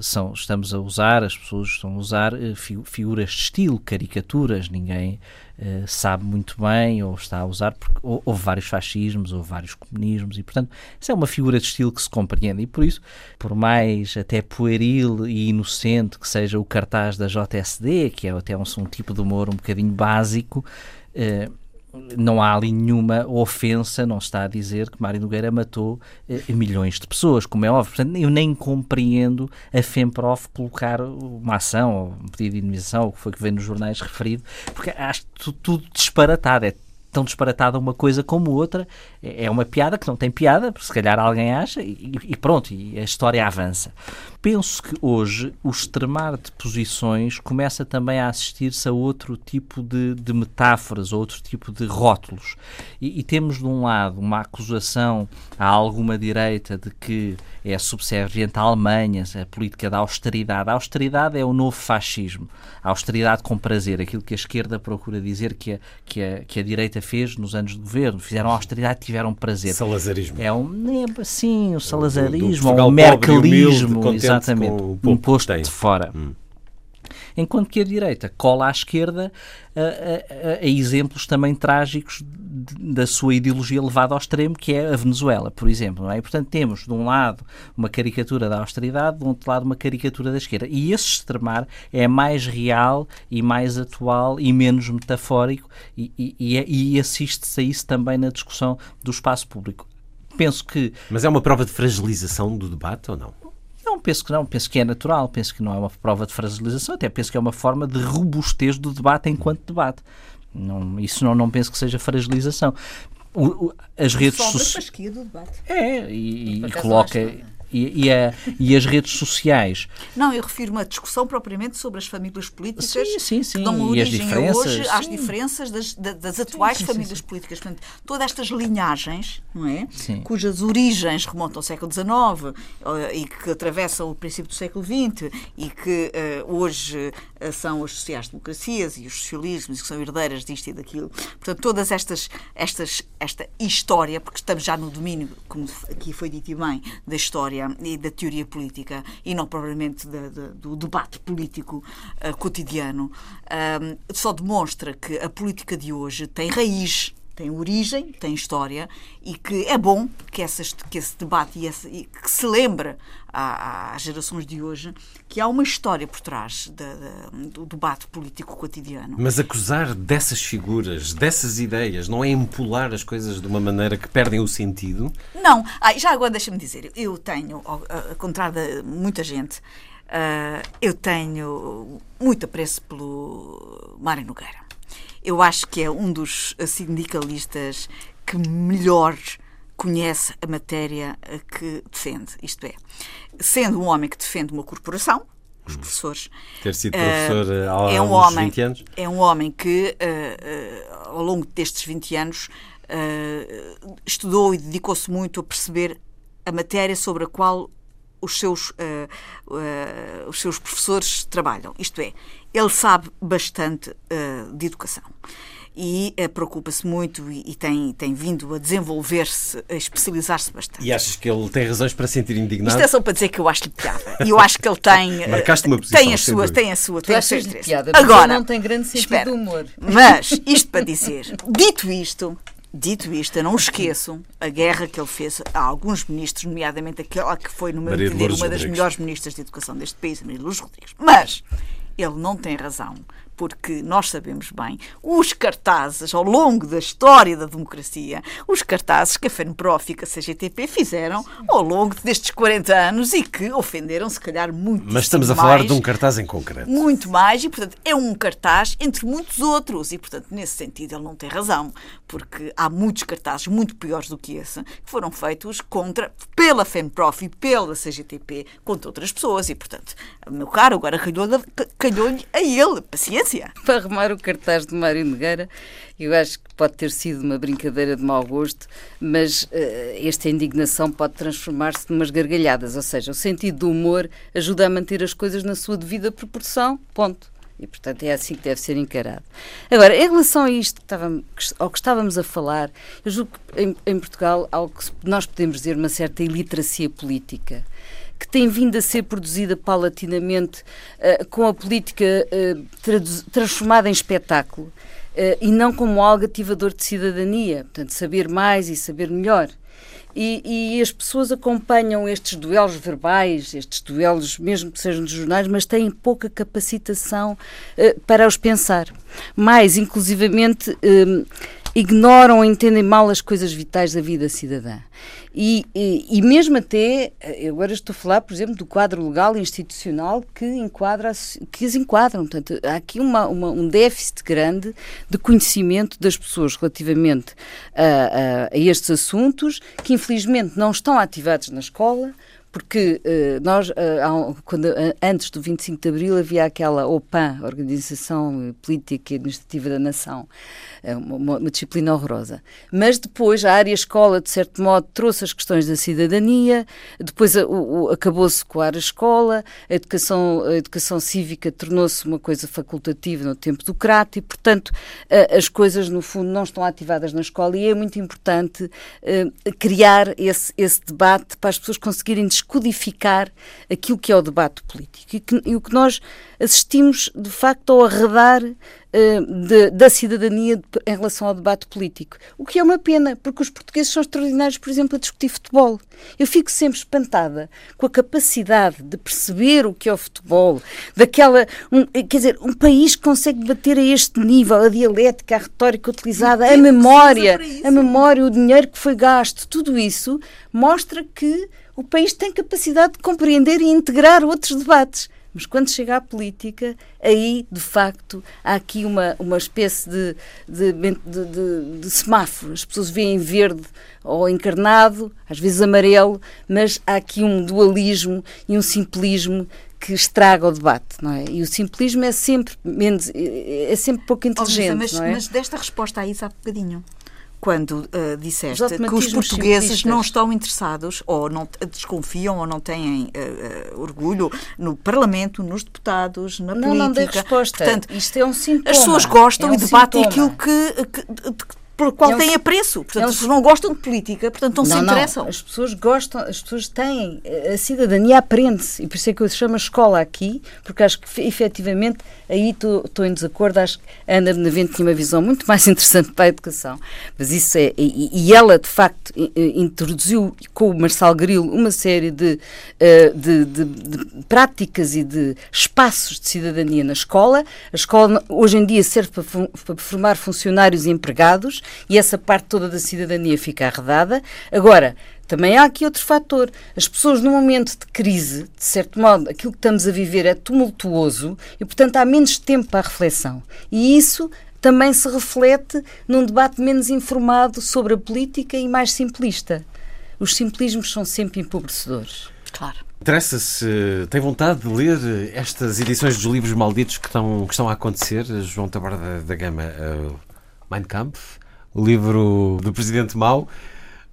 são, estamos a usar, as pessoas estão a usar eh, figuras de estilo, caricaturas, ninguém eh, sabe muito bem ou está a usar, porque houve vários fascismos, ou vários comunismos, e portanto, isso é uma figura de estilo que se compreende, e por isso, por mais até pueril e inocente que seja o cartaz da JSD, que é até um, um tipo de humor um bocadinho básico, não há ali nenhuma ofensa, não está a dizer que Mário Nogueira matou eh, milhões de pessoas, como é óbvio. Portanto, eu nem compreendo a FEMPROF colocar uma ação, ou um pedido de indemnização, ou o que foi que vem nos jornais referido, porque acho tudo disparatado, é tão disparatada uma coisa como outra. É, é uma piada que não tem piada, se calhar alguém acha, e, e pronto, e a história avança. Penso que hoje o extremar de posições começa também a assistir-se a outro tipo de, de metáforas, outro tipo de rótulos. E, e, temos, de um lado, uma acusação a alguma direita de que é subserviente à Alemanha, a política da austeridade. A austeridade é o novo fascismo. A austeridade com prazer, aquilo que a esquerda procura dizer que a, que a, que a direita fez nos anos de governo. Fizeram austeridade e tiveram prazer. Salazarismo. É um, é, sim, o salazarismo, o mercelismo, exatamente, um posto de fora. Hum. Enquanto que a direita cola à esquerda a, a, a exemplos também trágicos da sua ideologia levada ao extremo, que é a Venezuela, por exemplo. Não é? E, portanto, temos de um lado uma caricatura da austeridade, de outro lado uma caricatura da esquerda. E esse extremar é mais real e mais atual e menos metafórico e, e, e assiste-se a isso também na discussão do espaço público. Penso que. Mas é uma prova de fragilização do debate ou não? Não, penso que não, penso que é natural, penso que não é uma prova de fragilização, até penso que é uma forma de robustez do debate enquanto debate. Não, isso não, não penso que seja fragilização. O, o, as redes sociais. É, e, e coloca e, e, a, e, as redes sociais. Não, eu refiro-me à discussão propriamente sobre as famílias políticas sim, sim, sim. que dão origem hoje sim. às diferenças das, das atuais sim, sim, famílias políticas. Portanto, todas estas linhagens, não é? cujas origens remontam ao século XIX uh, e que atravessam o princípio do século XX e que uh, hoje uh, são as sociais-democracias e os socialismos que são herdeiras disto e daquilo. Portanto, todas estas, estas, esta história, porque estamos já no domínio, como aqui foi dito bem, da história e da teoria política e não propriamente de, de, do debate político uh, cotidiano, uh, só demonstra que a política de hoje tem raiz tem origem, tem história e que é bom que, essas, que esse debate e, esse, e que se lembre às gerações de hoje que há uma história por trás de, de, do debate político cotidiano. Mas acusar dessas figuras, dessas ideias, não é empolar as coisas de uma maneira que perdem o sentido? Não. Ah, já agora deixa-me dizer, eu tenho, ao, ao contrário de muita gente, uh, eu tenho muito apreço pelo Mário Nogueira eu acho que é um dos sindicalistas que melhor conhece a matéria que defende. Isto é, sendo um homem que defende uma corporação, os hum. professores. Ter sido professor uh, há é um homem, 20 anos? É um homem que, uh, uh, ao longo destes 20 anos, estudou e dedicou-se muito a perceber a matéria sobre a qual os seus, os seus professores trabalham. Isto é, ele sabe bastante uh, de educação e uh, preocupa-se muito e, e, tem, tem vindo a desenvolver-se, a especializar-se bastante. E achas que ele tem razões para sentir indignado? Isto é só para dizer que eu acho-lhe piada. E eu acho que ele tem. Eh, Marcaste uma posição, tem as suas, tem a sua, tem a sua piada, Agora, não tem grande sentido espera, de humor. Mas, isto para dizer, dito isto, Dito isto, eu não esqueço a guerra que ele fez a alguns ministros, nomeadamente aquela que foi, no meu entender, uma das melhores ministras de educação deste país, a Maria Luz Rodrigues. Mas ele não tem razão porque nós sabemos bem, os cartazes ao longo da história da democracia, os cartazes que a FENPROF e a CGTP fizeram ao longo destes 40 anos e que ofenderam, se calhar, muito Mas estamos a mais, falar de um cartaz em concreto. Muito mais, e, portanto, é um cartaz entre muitos outros. E, portanto, nesse sentido, ele não tem razão, porque há muitos cartazes muito piores do que esse que foram feitos contra, pela FENPROF e pela CGTP contra outras pessoas. E, portanto, meu caro, agora calhou-lhe calhou a ele. Paciência para arrumar o cartaz de Mário Nogueira, eu acho que pode ter sido uma brincadeira de mau gosto, mas uh, esta indignação pode transformar-se numas gargalhadas, ou seja, o sentido do humor ajuda a manter as coisas na sua devida proporção, ponto. E, portanto, é assim que deve ser encarado. Agora, em relação a isto, que estávamos, ao que estávamos a falar, eu julgo que em, em Portugal há o que nós podemos dizer uma certa iliteracia política que tem vindo a ser produzida paulatinamente uh, com a política uh, transformada em espetáculo uh, e não como algo ativador de cidadania, portanto, saber mais e saber melhor. E, e, as pessoas acompanham estes duelos verbais, estes duelos, mesmo que sejam dos jornais, mas têm pouca capacitação para os pensar. Mais, inclusivamente, ignoram ou entendem mal as coisas vitais da vida cidadã. E, e, e, mesmo até, agora estou a falar, por exemplo, do quadro legal e institucional que, enquadra, que as enquadram. Portanto, há aqui uma, uma, um déficit grande de conhecimento das pessoas relativamente a, a, a estes assuntos, que infelizmente não estão ativados na escola, porque uh, nós, uh, quando, uh, antes do 25 de Abril, havia aquela OPAN, Organização Política e Administrativa da Nação, uma, uma, disciplina horrorosa. Mas depois a área escola, de certo modo, trouxe as questões da cidadania, depois acabou-se com a área escola, a educação, a educação cívica tornou-se uma coisa facultativa no tempo do Crato e, portanto, as coisas, no fundo, não estão ativadas na escola e é muito importante criar esse, esse debate para as pessoas conseguirem descodificar aquilo que é o debate político e, que, e o que nós assistimos, de facto, ao arredar uh, de, da cidadania de, em relação ao debate político. O que é uma pena, porque os portugueses são extraordinários, por exemplo, a discutir futebol. Eu fico sempre espantada com a capacidade de perceber o que é o futebol, daquela. Um, quer dizer, um país que consegue debater a este nível, a dialética, a retórica utilizada, a memória, a memória, o dinheiro que foi gasto, tudo isso mostra que o país tem capacidade de compreender e integrar outros debates. Mas quando chega à política, aí, de facto, há aqui uma, uma espécie de, de, de, de, semáforo. As pessoas veem verde ou encarnado, às vezes amarelo, mas há aqui um dualismo e um simplismo que estraga o debate, não é? E o simplismo é sempre menos, é sempre pouco inteligente, mas, não é? Mas desta resposta a isso há bocadinho quando uh, disseste que os portugueses não estão interessados ou não desconfiam ou não têm uh, uh, orgulho no Parlamento, nos deputados, na não, política. Não, dei resposta. Portanto, Isto é um sintoma. As pessoas gostam é um e debatem sintoma. aquilo que, que, que por qual é têm apreço. Portanto, as pessoas não gostam de política, portanto não, não se interessam. Não. As pessoas gostam, as pessoas têm, a cidadania aprende-se, e por isso é que eu chamo a escola aqui, porque acho que efetivamente aí estou em desacordo, acho que a Ana Benavente tinha uma visão muito mais interessante para a educação, mas isso é, e, e ela de facto introduziu com o Marçal Grilo uma série de, eh, de, de, de práticas e de espaços de cidadania na escola. A escola hoje em dia serve para, para formar funcionários e empregados, e essa parte toda da cidadania fica arredada. Agora, também há aqui outro fator. As pessoas, num momento de crise, de certo modo, aquilo que estamos a viver é tumultuoso e, portanto, há menos tempo para a reflexão. E isso também se reflete num debate menos informado sobre a política e mais simplista. Os simplismos são sempre empobrecedores. Claro. Interessa-se, tem vontade de ler estas edições dos livros malditos que estão, que estão a acontecer, João Tabarda da Gama, uh, Mein Kampf, o livro do Presidente Mao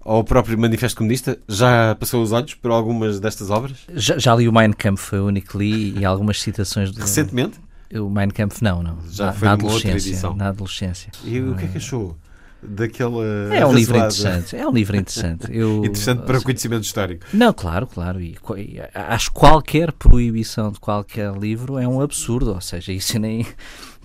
ou o próprio Manifesto Comunista, já passou os olhos por algumas destas obras? Já, já li o Mein Kampf, foi o único que li, e algumas citações... Do... Recentemente? O Mein Kampf não, não. Já na, foi na adolescência, Na adolescência. E o que é que achou? Daquela é um livro interessante. É um livro interessante. Eu, interessante para o conhecimento histórico. Não, claro, claro. E, e, acho qualquer proibição de qualquer livro é um absurdo. Ou seja, isso nem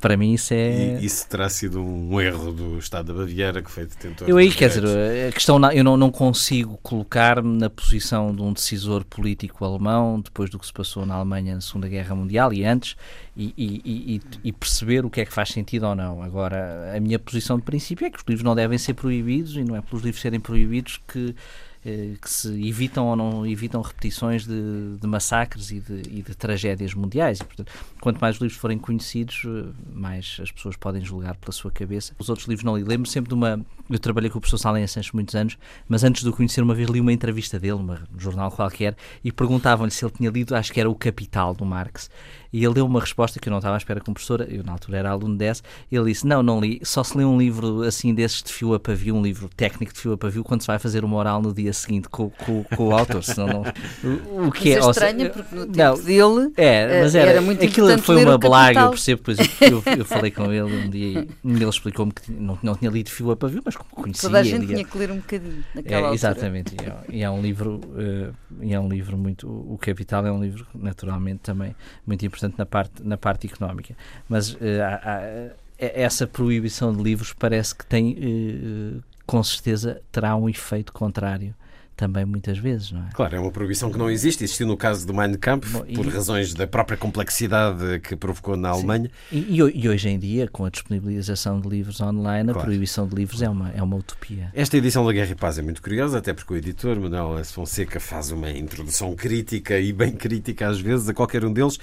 para mim isso é. E isso terá sido um erro do Estado da Baviera que foi detentor. Eu aí, quer dizer, a questão, eu não, não consigo colocar-me na posição de um decisor político alemão depois do que se passou na Alemanha na Segunda Guerra Mundial e antes e, e, e, perceber o que é que faz sentido ou não. Agora, a minha posição de princípio é que os livros não devem ser proibidos e não é pelos livros serem proibidos que que se evitam ou não evitam repetições de, de massacres e de, e de, tragédias mundiais. E, portanto, quanto mais os livros forem conhecidos, eh, mais as pessoas podem julgar pela sua cabeça. Os outros livros não li. Lembro sempre de uma. Eu trabalhei com o professor Salem Sanches muitos anos, mas antes de o conhecer, uma vez li uma entrevista dele, uma, um jornal qualquer, e perguntavam-lhe se ele tinha lido, acho que era O Capital do Marx. E ele deu uma resposta que eu não estava à espera como professora, eu na altura era aluno desse, ele disse, não, não li, só se lê um livro assim desses de fio a pavio, um livro técnico de fio a pavio, quando se vai fazer uma oral no dia seguinte com, com, com o autor, senão não... O, o que é, é estranho, porque no tempo não, dele é, mas era, era muito aquilo foi uma blaga, eu percebo, pois eu, eu, eu, falei com ele um dia e ele explicou-me que não, não tinha lido fio a pavio, mas conhecia... Toda a gente tinha que ler um bocadinho naquela é, Exatamente, e é, e é, um livro, uh, e é um livro muito... O Capital é um livro, naturalmente, também muito importante na parte, na parte económica. Mas há, há, essa proibição de livros parece que tem, com certeza, terá um efeito contrário também muitas vezes, não é? Claro, é uma proibição que não existe, existiu no caso do Mein Kampf, Bom, e... por razões da própria complexidade que provocou na Alemanha. E, e, hoje em dia, com a disponibilização de livros online, claro. a proibição de livros é uma, é uma utopia. Esta edição da Guerra e Paz é muito curiosa, até porque o editor, Manuel S. Fonseca, faz uma introdução crítica e bem crítica às vezes a qualquer um deles.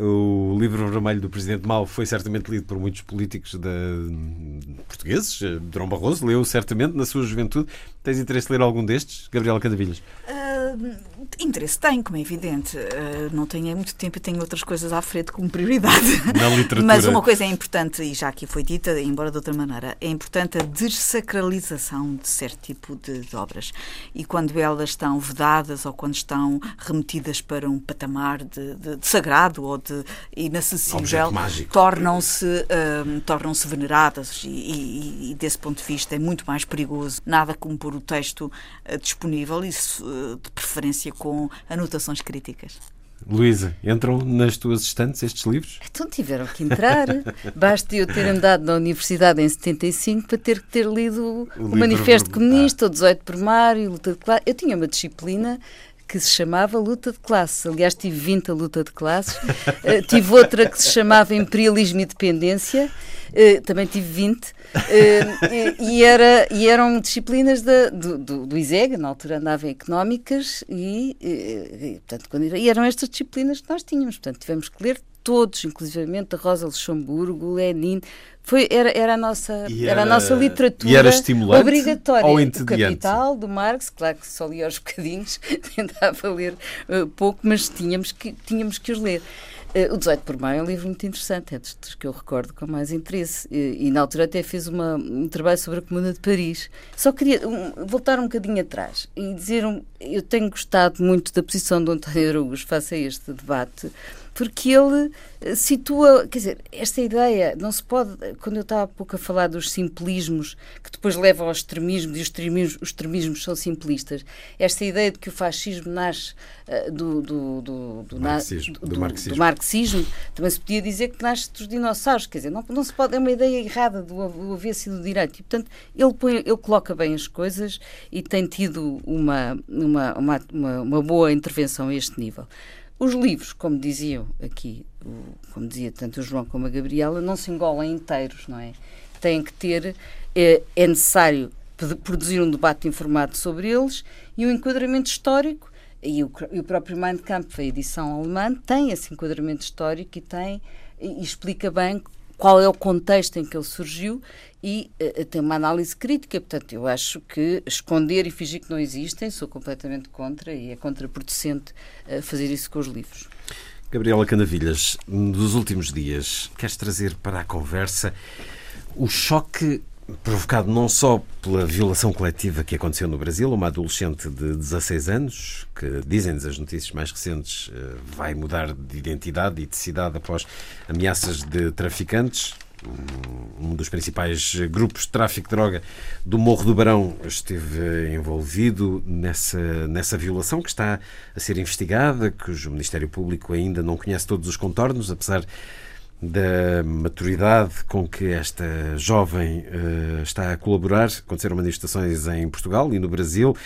O livro vermelho do Presidente Mao foi certamente lido por muitos políticos da... portugueses. Dom Barroso leu certamente na sua juventude. Tens interesse em ler algum destes, Gabriela Candavilhas? Uh, interesse tenho, como é evidente. Uh, não tenho muito tempo e tenho outras coisas à frente como prioridade. Na literatura. Mas uma coisa é importante, e já aqui foi dita, embora de outra maneira, é importante a desacralização de certo tipo de, de obras. E quando elas estão vedadas ou quando estão remetidas para um patamar de, de, de sagrado ou de inacessível, tornam-se uh, tornam-se veneradas e, e, e, desse ponto de vista é muito mais perigoso. Nada como pôr o texto uh, disponível. Isso uh, preferência com anotações críticas. Luísa, entram nas tuas estantes estes livros? Então tiveram que entrar. Basta eu ter andado na universidade em 75 para ter que ter lido o, o Manifesto Comunista, o 18 Primário, Luta de Classe. Eu tinha uma disciplina que se chamava Luta de Classes. Aliás, tive 20 a luta de classes. uh, tive outra que se chamava Imperialismo e Dependência. Uh, também tive 20. Uh, e, era, e eram disciplinas da, do, do, do, ISEG, na altura andava em Económicas, e, e, portanto, quando, e eram estas disciplinas que nós tínhamos. Portanto, tivemos que ler todos, inclusivamente a Rosa Luxemburgo, Lenin, foi, era, era, a nossa, era, era, a nossa literatura e era estimulante obrigatória. Ou o Capital, do Marx, claro que só lia aos bocadinhos, tentava ler uh, pouco, mas tínhamos que, tínhamos que os ler. Uh, o 18 por maio é um livro muito interessante, é dos, que eu recordo com mais interesse. E, e na altura até fiz uma, um trabalho sobre a Comuna de Paris. Só queria um, voltar um bocadinho atrás e dizer: um, eu tenho gostado muito da posição do António Araújo face a este debate porque ele eh, situa, quer dizer, esta ideia, não se pode, quando eu estava há pouco a falar dos simplismos, que depois levam aos extremismos, e os extremismos, os extremismos são simplistas, esta ideia de que o fascismo nasce uh, do, do, do, do, marxismo, do, do, marxismo. do, marxismo. também se podia dizer que nasce dos dinossauros, quer dizer, não, não se pode, é uma ideia errada do, do avesso e do direito, e portanto ele, põe, ele coloca bem as coisas e tem tido uma, uma, uma, uma, uma boa intervenção a este nível. Os livros, como diziam aqui, como dizia tanto o João como a Gabriela, não se engolem inteiros, não é? Têm que ter, é, é necessário produzir um debate informado sobre eles e um enquadramento histórico. E o, e o próprio Mein Kampf, a edição alemã, tem esse enquadramento histórico e tem e explica bem qual é o contexto em que ele surgiu e uh, tem uma análise crítica. Portanto, eu acho que esconder e fingir que não existem, sou completamente contra e é contraproducente uh, fazer isso com os livros. Gabriela Canavilhas, dos últimos dias, queres trazer para a conversa o choque provocado não só pela violação coletiva que aconteceu no Brasil, uma adolescente de 16 anos, que dizem-nos as notícias mais recentes, vai mudar de identidade e de cidade após ameaças de traficantes. Um dos principais grupos de tráfico de droga do Morro do Barão esteve envolvido nessa, nessa violação que está a ser investigada, cujo Ministério Público ainda não conhece todos os contornos, apesar da maturidade com que esta jovem uh, está a colaborar. Aconteceram manifestações em Portugal e no Brasil,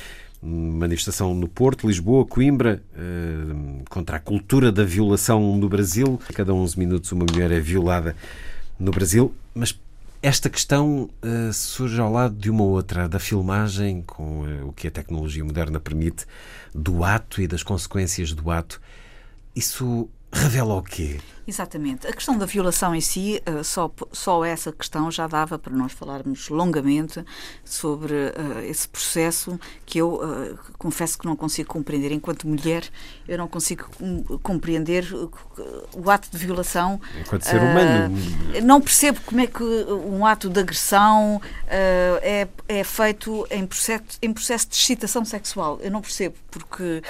manifestação no Porto, Lisboa, Coimbra, uh, contra a cultura da violação no Brasil. A cada 11 minutos uma mulher é violada no Brasil, mas esta questão uh, surge ao lado de uma outra, da filmagem, com o que a tecnologia moderna permite, do ato e das consequências do ato. Isso revela o quê? Exatamente. A questão da violação em si, uh, só, só essa questão já dava para nós falarmos longamente sobre uh, esse processo que eu uh, confesso que não consigo compreender. Enquanto mulher, eu não consigo compreender o ato de violação. Enquanto ser humano. Não percebo como é que um ato de agressão é, é feito em processo, em processo de excitação sexual. Eu não percebo, porque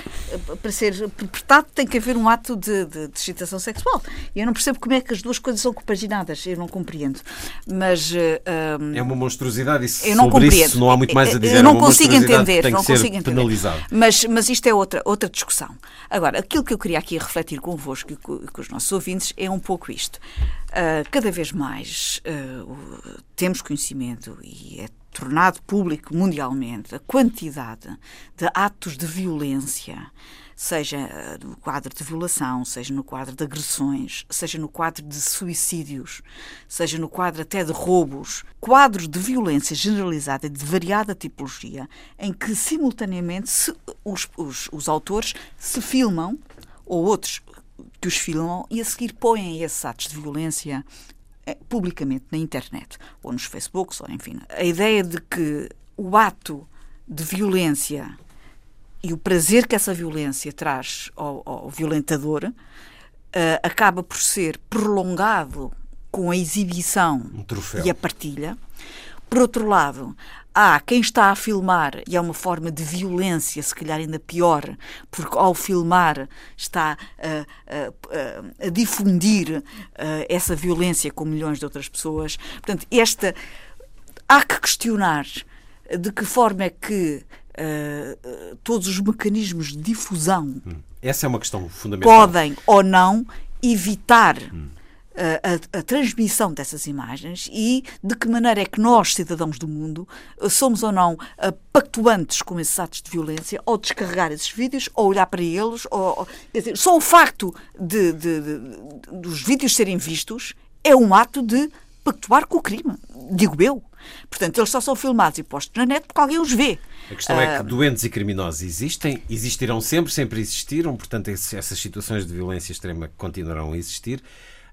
para ser perpetrado tem que haver um ato de, de, de excitação sexual. Eu não percebo como é que as duas coisas são compaginadas, eu não compreendo. Mas. Uh, é uma monstruosidade, isso, eu não sobre compreendo. isso não há muito mais a dizer. Eu não é consigo entender, não consigo entender. Penalizado. Mas, mas isto é outra, outra discussão. Agora, aquilo que eu queria aqui refletir convosco e com, com os nossos ouvintes é um pouco isto. Uh, cada vez mais uh, temos conhecimento e é tornado público mundialmente a quantidade de atos de violência seja eh, no quadro de violação, seja no quadro de agressões, seja no quadro de suicídios, seja no quadro até de roubos, quadros de violência generalizada de variada tipologia, em que simultaneamente se, os, os, os autores se filmam, ou outros que os filmam, e a seguir põem esses atos de violência eh, publicamente na internet, ou nos Facebooks, ou enfim. A ideia de que o ato de violência e o prazer que essa violência traz ao, ao violentador uh, acaba por ser prolongado com a exibição um e a partilha. Por outro lado, há quem está a filmar e é uma forma de violência, se calhar ainda pior, porque ao filmar está a, a, a difundir essa violência com milhões de outras pessoas. Portanto, esta há que questionar de que forma é que uh, todos os mecanismos de difusão. Hum. Essa é uma questão fundamental. Podem ou não evitar. Hum a, a, transmissão dessas imagens e de que maneira é que nós, cidadãos do mundo, somos ou não pactuantes com esses atos de violência, ou descarregar esses vídeos, ou olhar para eles, ou, dizer, só o facto de, de, de, dos vídeos serem vistos é um ato de pactuar com o crime, digo eu. Portanto, eles só são filmados e postos na net porque alguém os vê. A questão é que ah, doentes e criminosos existem, existirão sempre, sempre existiram, portanto, essas situações de violência extrema continuarão a existir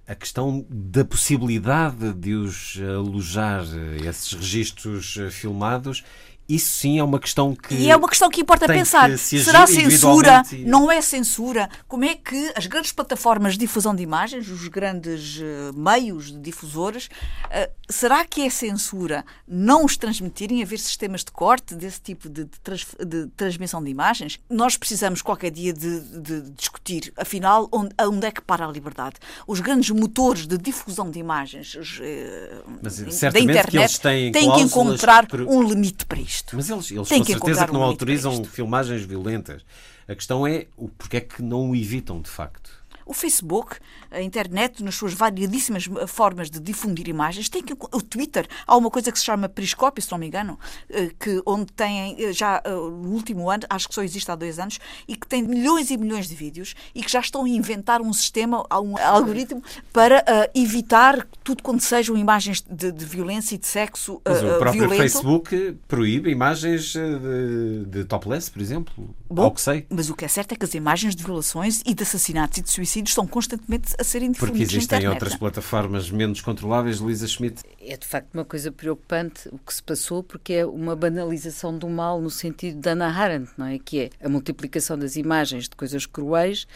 a questão da possibilidade de os alojar esses registros filmados isso sim é uma questão que. E é uma questão que importa pensar. Que se Será censura? E... Não é censura? Como é que as grandes plataformas de difusão de imagens, os grandes uh, meios de difusores, uh, será que é censura não os transmitirem, haver sistemas de corte desse tipo de, de, trans, de transmissão de imagens? Nós precisamos qualquer dia de, de discutir, afinal, onde, onde, é que para a liberdade? Os grandes motores de difusão de imagens os, uh, da internet têm, têm que encontrar por... um limite para isto isto. Mas eles, eles com certeza que não autorizam filmagens violentas. A questão é o porquê é que não o evitam de facto o Facebook, a internet, nas suas variadíssimas formas de difundir imagens, tem que, o Twitter, há uma coisa que se chama Periscópio, se não me engano, eh, que, onde tem eh, já eh, no último ano, acho que só existe há dois anos, e que tem milhões e milhões de vídeos e que já estão a inventar um sistema, um algoritmo para uh, evitar tudo quando sejam imagens de, de violência e de sexo uh, Mas o próprio violento. Facebook proíbe imagens de, de topless, por exemplo, Bom, ao que sei. Mas o que é certo é que as imagens de violações e de assassinatos e de suicídios estão constantemente a serem difundidos Porque existem outras plataformas menos controláveis, Luísa Schmidt. É de facto uma coisa preocupante o que se passou, porque é uma banalização do mal no sentido da Hannah Arendt, não é? Que é a multiplicação das imagens de coisas cruéis,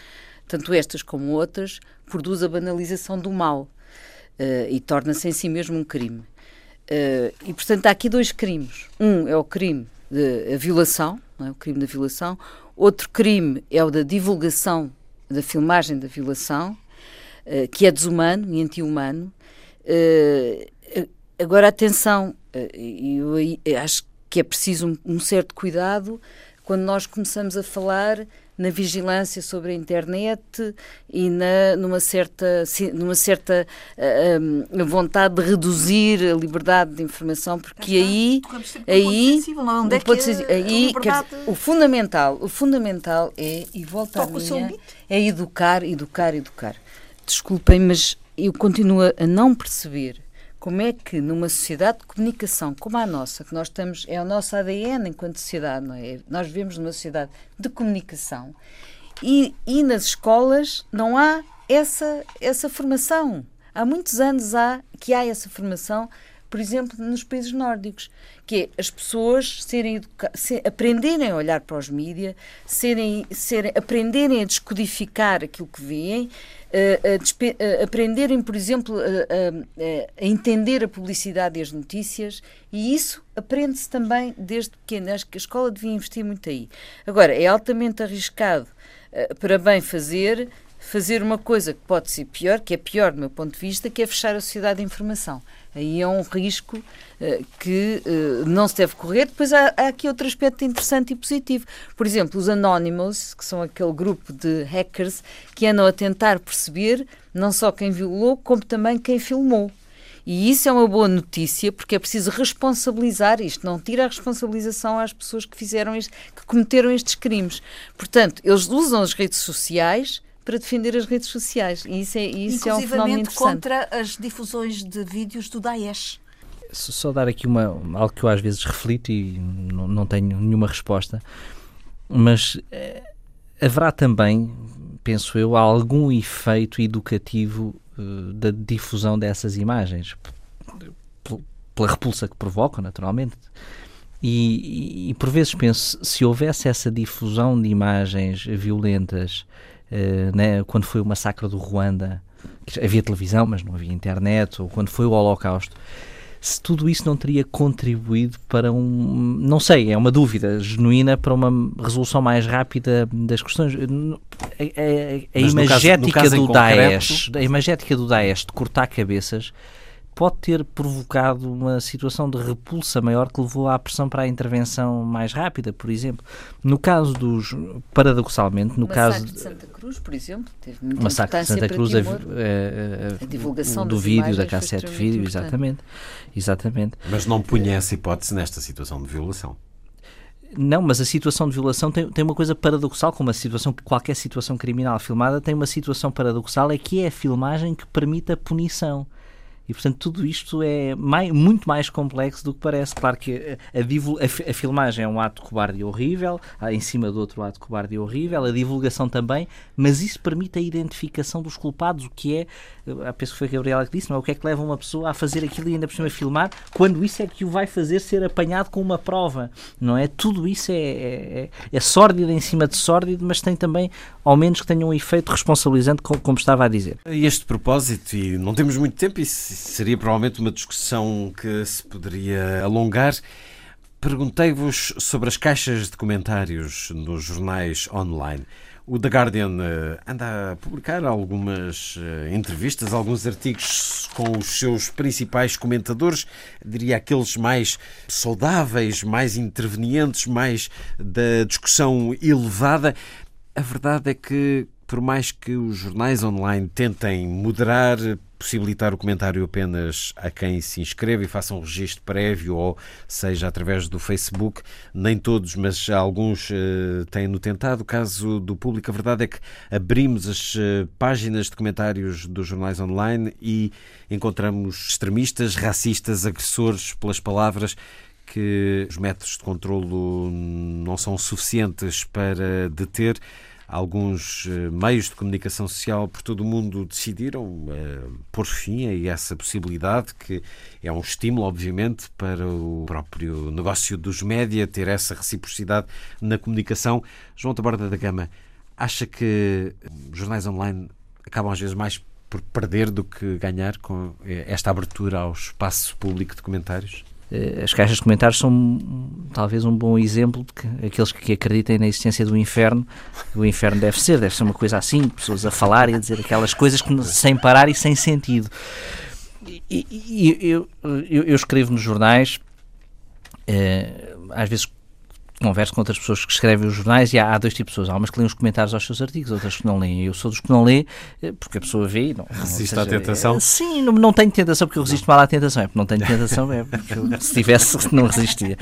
tanto estas como outras, produz a banalização do mal uh, e torna-se em si mesmo um crime. Uh, e portanto há aqui dois crimes. Um é o crime da violação, é? o crime da violação. Outro crime é o da divulgação da filmagem da violação, uh, que é desumano e anti-humano. Uh, agora, atenção, eu, eu acho que é preciso um certo cuidado quando nós começamos a falar na vigilância sobre a internet e na, numa certa, numa certa uh, vontade de reduzir a liberdade de informação, porque aí, aí, sensível, não, onde é que é aí liberdade... dizer, o fundamental, o fundamental é e volta à linha, é educar, educar, educar. Desculpem, mas eu continuo a não perceber como é que numa sociedade de comunicação como a nossa, que nós estamos, é o nosso ADN enquanto sociedade, não é? Nós vivemos numa sociedade de comunicação e, e nas escolas não há essa, essa formação. Há muitos anos há que há essa formação, por exemplo, nos países nórdicos, que é as pessoas serem se, aprenderem a olhar para os mídias, serem, serem, aprenderem a descodificar aquilo que veem, a, a, aprenderem, por exemplo, a, entender a publicidade e as notícias, e isso aprende-se também desde pequeno. Acho que a escola devia investir muito aí. Agora, é altamente arriscado uh, para bem fazer, fazer uma coisa que pode ser pior, que é pior do meu ponto de vista, que é fechar a sociedade de informação. Aí é um risco uh, que uh, não se deve correr. Depois há, há, aqui outro aspecto interessante e positivo. Por exemplo, os Anonymous, que são aquele grupo de hackers que andam a tentar perceber não só quem violou, como também quem filmou. E isso é uma boa notícia, porque é preciso responsabilizar isto, não tira a responsabilização às pessoas que fizeram isto, que cometeram estes crimes. Portanto, eles usam as redes sociais para defender as redes sociais. E isso é, isso é um fenómeno interessante. contra as difusões de vídeos do Daesh. Só dar aqui uma, algo que eu às vezes reflito e não, não tenho nenhuma resposta, mas eh, haverá também, penso eu, algum efeito educativo eh, da difusão dessas imagens, pela repulsa que provocam, naturalmente. E, e, e, por vezes penso, se houvesse essa difusão de imagens violentas uh, né, quando foi o massacre do Ruanda, havia televisão, mas não havia internet, ou quando foi o Holocausto, se tudo isso não teria contribuído para um. Não sei, é uma dúvida genuína para uma resolução mais rápida das questões. A, a, a imagética caso, do Daesh, concreto... a imagética do Daesh de cortar cabeças pode ter provocado uma situação de repulsa maior que levou à pressão para a intervenção mais rápida, por exemplo. No caso dos, paradoxalmente, no massacre caso de Santa Cruz, por exemplo, teve muita massacre de Santa Cruz, a, a, a, a, divulgação do vídeo, da cassete vídeo, exatamente, exatamente. Mas não punha essa hipótese nesta situação de violação. Não, mas a situação de violação tem, tem uma coisa paradoxal, como a situação, qualquer situação criminal filmada tem uma situação paradoxal, é que é a filmagem que permite a punição. E, portanto, tudo isto é mais, muito mais complexo do que parece. Claro que a, a, a, filmagem é um ato cobarde e horrível, em cima do outro ato cobarde e horrível, a divulgação também, mas isso permite a identificação dos culpados, o que é, penso que foi a Gabriela que disse, não é? O que é que leva uma pessoa a fazer aquilo e ainda por cima filmar, quando isso é que o vai fazer ser apanhado com uma prova, não é? Tudo isso é, é, é sórdido em cima de sórdido, mas tem também, ao menos, que tenha um efeito responsabilizante, como, como estava a dizer. A este propósito, e não temos muito tempo, e seria provavelmente uma discussão que se poderia alongar. Perguntei-vos sobre as caixas de comentários nos jornais online. O The Guardian eh, anda a publicar algumas eh, entrevistas, alguns artigos com os seus principais comentadores, diria aqueles mais saudáveis, mais intervenientes, mais da discussão elevada. A verdade é que, por mais que os jornais online tentem moderar, possibilitar o comentário apenas a quem se inscreve e faça um registro prévio, ou seja, através do Facebook. Nem todos, mas alguns uh, têm-no tentado. O caso do público, a verdade é que abrimos as uh, páginas de comentários dos jornais online e encontramos extremistas, racistas, agressores pelas palavras que os métodos de controlo não são suficientes para deter alguns eh, meios de comunicação social por todo o mundo decidiram uh, pôr fim a essa possibilidade, que é um estímulo, obviamente, para o próprio negócio dos média ter essa reciprocidade na comunicação. João Taborda da Gama, acha que jornais online acabam às vezes mais por perder do que ganhar com eh, esta abertura ao espaço público de comentários? Eh, as caixas de comentários são talvez um bom exemplo de que aqueles que acreditem na existência do inferno, o inferno deve ser, deve ser uma coisa assim, pessoas a falar e a dizer aquelas coisas que, sem parar e sem sentido. E, e eu, eu, eu, escrevo nos jornais, eh, às vezes converso com outras pessoas que escrevem os jornais e há, há, dois tipos de pessoas. Há umas que leem os comentários aos seus artigos, outras que não leem. Eu sou dos que não lê, eh, porque a pessoa vê e não. Resiste à tentação? É, sim, não, não tenho tentação porque eu resisto mal à tentação. É porque não tenho tentação, é porque eu, se tivesse não resistia.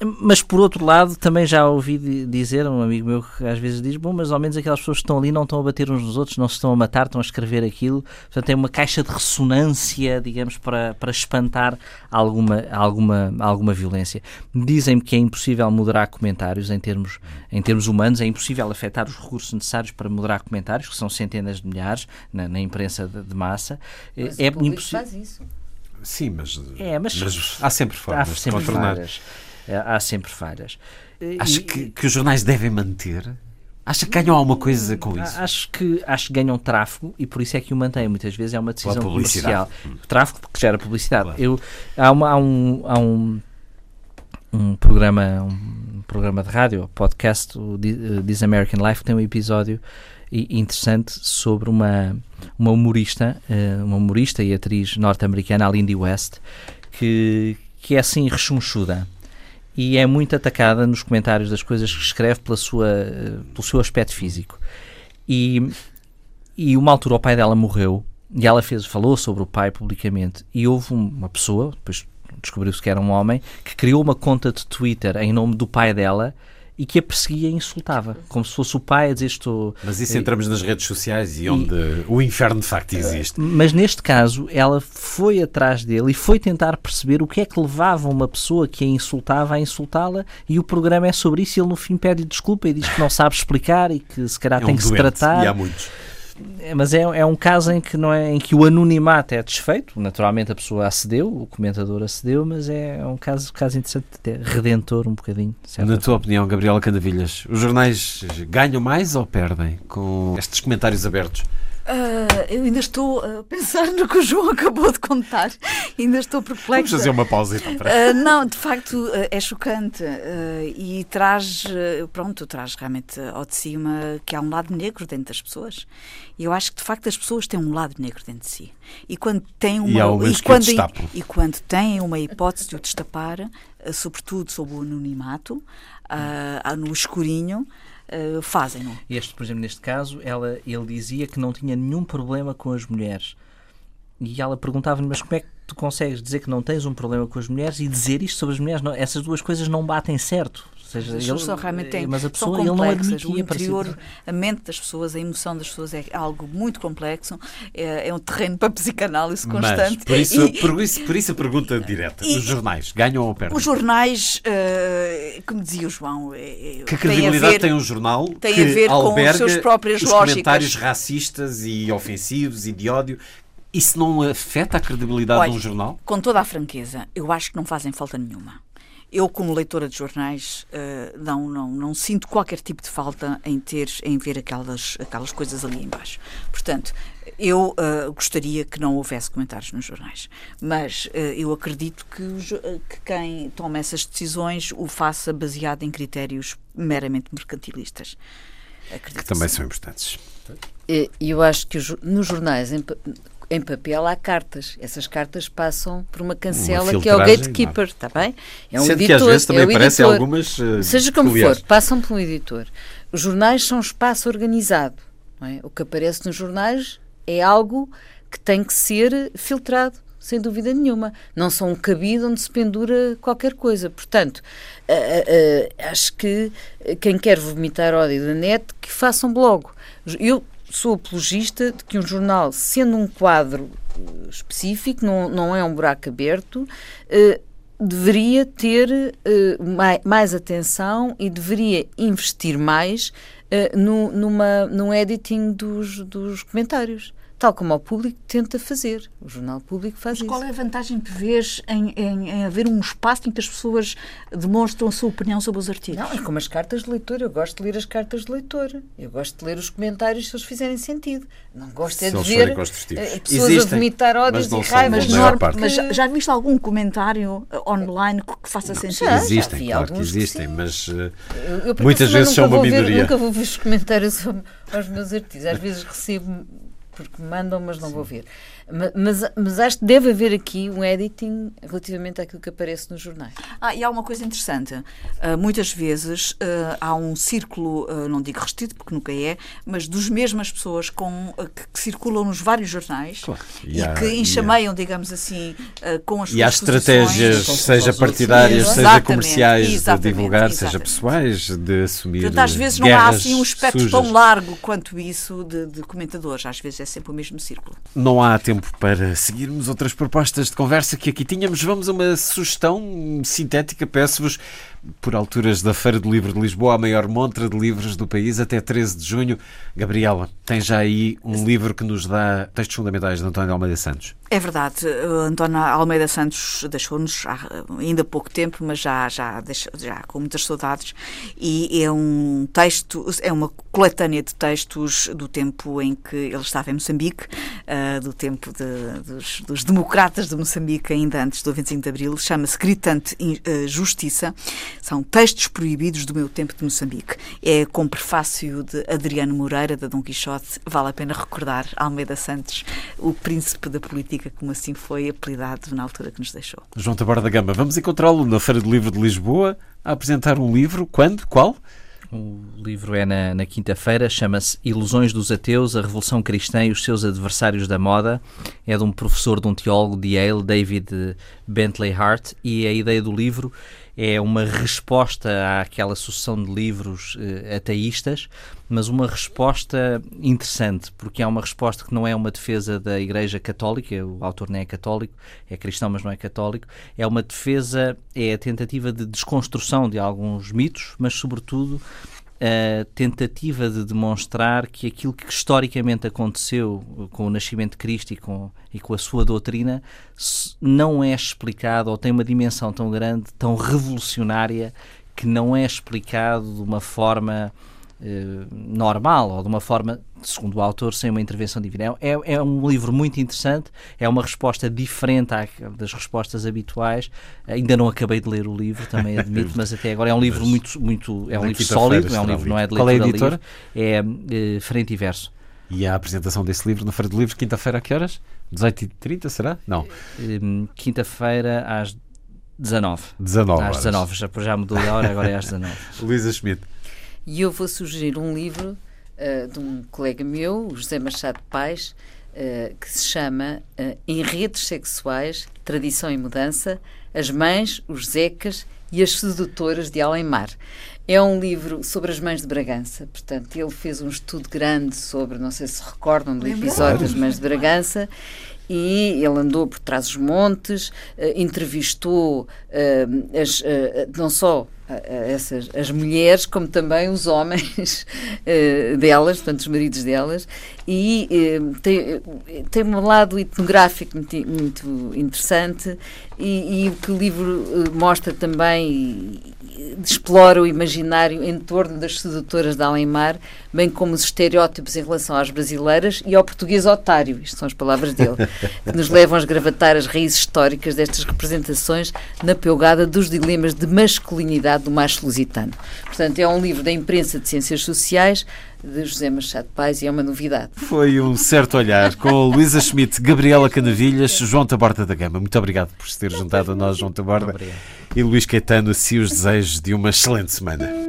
Mas por outro lado, também já ouvi dizer, um amigo meu que às vezes diz: Bom, mas ao menos aquelas pessoas que estão ali não estão a bater uns nos outros, não se estão a matar, estão a escrever aquilo. Portanto, tem uma caixa de ressonância, digamos, para, para espantar alguma, alguma, alguma violência. Dizem-me que é impossível moderar comentários em termos, em termos humanos, é impossível afetar os recursos necessários para moderar comentários, que são centenas de milhares na, na imprensa de, de massa. Mas é impossível. faz isso. Sim, mas, é, mas, mas há sempre formas há sempre de contornar. Falhas. É, há sempre falhas. Acho que, que os jornais devem manter Acha que ganham alguma coisa com isso? Acho que, acho que ganham tráfego e por isso é que o mantém. Muitas vezes é uma decisão comercial. Hum. Tráfego porque gera publicidade. Claro. Eu, há, uma, há, um, há um, um programa um programa de rádio, podcast, o This American Life, que tem um episódio interessante sobre uma, uma humorista, eh, uma humorista e atriz norte-americana, a Lindy West, que, que é assim rechonchuda e é muito atacada nos comentários das coisas que escreve pela sua, pelo seu aspecto físico. E, e uma altura o pai dela morreu e ela fez, falou sobre o pai publicamente e houve uma pessoa, depois descobriu-se que era um homem, que criou uma conta de Twitter em nome do pai dela e que a perseguia e insultava, como se fosse o pai a dizer estou. Mas isso entramos nas redes sociais e onde e, o inferno de facto existe. Mas neste caso, ela foi atrás dele e foi tentar perceber o que é que levava uma pessoa que a insultava a insultá-la, e o programa é sobre isso. E ele no fim pede desculpa e diz que não sabe explicar e que se calhar é tem que doente, se tratar. E há muitos. É, mas é, é um caso em que, não é, em que o anonimato é desfeito. Naturalmente a pessoa acedeu, o comentador acedeu, mas é, é um caso, caso interessante, até redentor um bocadinho. Na tua opinião, Gabriela Candavilhas, os jornais ganham mais ou perdem com estes comentários abertos? Uh, eu ainda estou a pensar no que o João acabou de contar. ainda estou perplexa. Vamos fazer uma pausa então. Para... Uh, não, de facto uh, é chocante e traz, pronto, traz realmente ao de cima que há um lado negro dentro das pessoas. E eu acho que de facto as pessoas têm um lado negro dentro de si. E quando têm uma e, e quando, e quando têm uma hipótese de o destapar, sobretudo sob o anonimato, no escurinho, uh, fazem. Este, por exemplo, neste caso, ela, ele dizia que não tinha nenhum problema com as mulheres. E ela perguntava-lhe, mas como é que tu consegues dizer que não tens um problema com as mulheres e dizer isto sobre as mulheres? Não, essas duas coisas não batem certo. Ou seja, as pessoas ele, realmente têm, mas a pessoa, são complexas. Ele não o interior, a mente das pessoas, a emoção das pessoas é algo muito complexo. É, é um terreno para psicanálise constante. Mas, por, isso, e, por, isso, por isso a pergunta direta. E, os jornais ganham ou perdem? Os jornais, uh, como dizia o João... É, que credibilidade tem, ver, tem um jornal tem que a ver com as suas próprias os lógicas. comentários racistas e ofensivos e de ódio isso não afeta a credibilidade Olha, de um jornal? Com toda a franqueza, eu acho que não fazem falta nenhuma. Eu, como leitora de jornais, uh, não, não, não sinto qualquer tipo de falta em ter, em ver aquelas, aquelas coisas ali embaixo. Portanto, eu uh, gostaria que não houvesse comentários nos jornais, mas uh, eu acredito que, que, quem toma essas decisões o faça baseado em critérios meramente mercantilistas. Acredito que também são importantes. E eu acho que nos jornais, em papel há cartas. Essas cartas passam por uma cancela uma que é o gatekeeper, está bem? É um Sendo editor. que às vezes também é aparecem algumas. Uh, Seja como for, passam por um editor. Os jornais são um espaço organizado. É? O que aparece nos jornais é algo que tem que ser filtrado sem dúvida nenhuma. Não são um cabide onde se pendura qualquer coisa. Portanto, uh, uh, acho que quem quer vomitar ódio da net, que faça um blog. Eu sou apologista de que um jornal, sendo um quadro eh, específico, não, não é um buraco aberto, eh, deveria ter eh, mais, mais, atenção e deveria investir mais eh, no, numa, no editing dos, dos comentários tal como o público tenta fazer. O jornal público faz Mas isso. Qual é a vantagem que vês em, em, em, haver um espaço em que as pessoas demonstram a sua opinião sobre os artigos? Não, é como as cartas de leitor. Eu gosto de ler as cartas de leitor. Eu gosto de ler os comentários se eles fizerem sentido. Não gosto é de ver eh, pessoas Existem, a vomitar ódios e raivas. Mas, mas já viste algum comentário eh, online que faça não, sentido? Já, existem, já claro que existem, mas uh, eu, eu, muitas vezes são uma minoria. Ver, nunca vou ver os comentários aos meus artigos. Às vezes recebo porque mandam, mas não Sim. vou ver. Mas, mas acho que deve haver aqui um editing relativamente àquilo que aparece nos jornais. Ah, e há uma coisa interessante. Uh, muitas vezes uh, há um círculo, uh, não digo restrito, porque nunca é, mas dos mesmas pessoas com, que, que, circulam nos vários jornais claro. e, e que enxameiam, digamos assim, com as E há estratégias, seja partidárias, seja comerciais, de divulgar, exatamente. seja pessoais, de assumir. Portanto, às vezes não há assim um espectro sujas. tão largo quanto isso de, de comentadores. Às vezes é sempre o mesmo círculo. Não há tempo tempo para seguirmos outras propostas de conversa que aqui tínhamos. Vamos a uma sugestão sintética, peço-vos, por alturas da Feira do Livro de Lisboa, a maior montra de livros do país, até 13 de junho. Gabriela, tem já aí um livro que nos dá textos fundamentais de António Almeida Santos. É verdade. António Almeida Santos deixou-nos há ainda pouco tempo, mas já, já, já com muitas saudades. E é um texto, é uma coletânea de textos do tempo em que ele estava em Moçambique, uh, do tempo de, dos, dos, democratas de Moçambique, ainda antes do 25 de Abril. Chama-se Gritante uh, Justiça. São textos proibidos do meu tempo de Moçambique. É com prefácio de Adriano Moreira, da Dom Quixote. Vale a pena recordar Almeida Santos, o príncipe da política, como assim foi apelidado na altura que nos deixou. João Taborda da Gama, vamos encontrá-lo na Feira do Livro de Lisboa a apresentar um livro. Quando? Qual? O livro é na, na quinta-feira, chama-se Ilusões dos Ateus, a Revolução Cristã e os seus adversários da moda. É de um professor, de um teólogo de Yale, David Bentley Hart, e a ideia do livro é uma resposta àquela sucessão de livros uh, ateístas, mas uma resposta interessante, porque é uma resposta que não é uma defesa da Igreja Católica, o autor não é católico, é cristão, mas não é católico, é uma defesa, é a tentativa de desconstrução de alguns mitos, mas sobretudo a tentativa de demonstrar que aquilo que historicamente aconteceu com o nascimento de Cristo e com, e com a sua doutrina não é explicado ou tem uma dimensão tão grande, tão revolucionária, que não é explicado de uma forma eh, normal ou de uma forma segundo o autor, sem uma intervenção divina. É, é, é um livro muito interessante, é uma resposta diferente à, das respostas habituais. Ainda não acabei de ler o livro, também admito, mas até agora é um livro muito, muito é um livro sólido, é um livro, não é de leitura Qual é a editora? Livre, é, é Frente e Verso. E a apresentação desse livro na Feira do Livro, quinta-feira a que horas? 18h30, será? Não. Quinta-feira às 19. 19 Às 19, já, já mudou a hora, agora é às 19. Luísa Schmidt. E eu vou sugerir um livro uh, de um colega meu, o José Machado Pais, uh, que se chama uh, Em Redes Sexuais, Tradição e Mudança, As Mães, os Zecas e as Sedutoras de Além-Mar. É um livro sobre as mães de Bragança. Portanto, ele fez um estudo grande sobre, não sei se recordam do episódio das mães de Bragança, e ele andou por trás dos montes, entrevistou as, não só essas, as mulheres, como também os homens uh, delas, portanto, os maridos delas, e uh, tem, tem um lado etnográfico muito, muito interessante. E, e, o que o livro uh, mostra também explora o imaginário em torno das sedutoras de Além-Mar, bem como os estereótipos em relação às brasileiras e ao português otário, isto são as palavras dele, que nos levam a esgravatar as raízes históricas destas representações na pelgada dos dilemas de masculinidade do macho lusitano. Portanto, é um livro da imprensa de ciências sociais de José Machado Pais e é uma novidade. Foi um certo olhar com Luísa Schmidt, Gabriela Canavilhas, João Taborda da Gama. Muito obrigado por se ter juntado a nós, João Taborda. E Luís Caetano, se os desejos de uma excelente semana.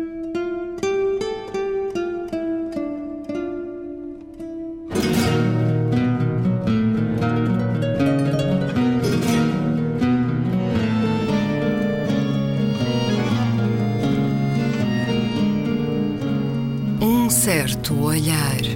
Um certo olhar.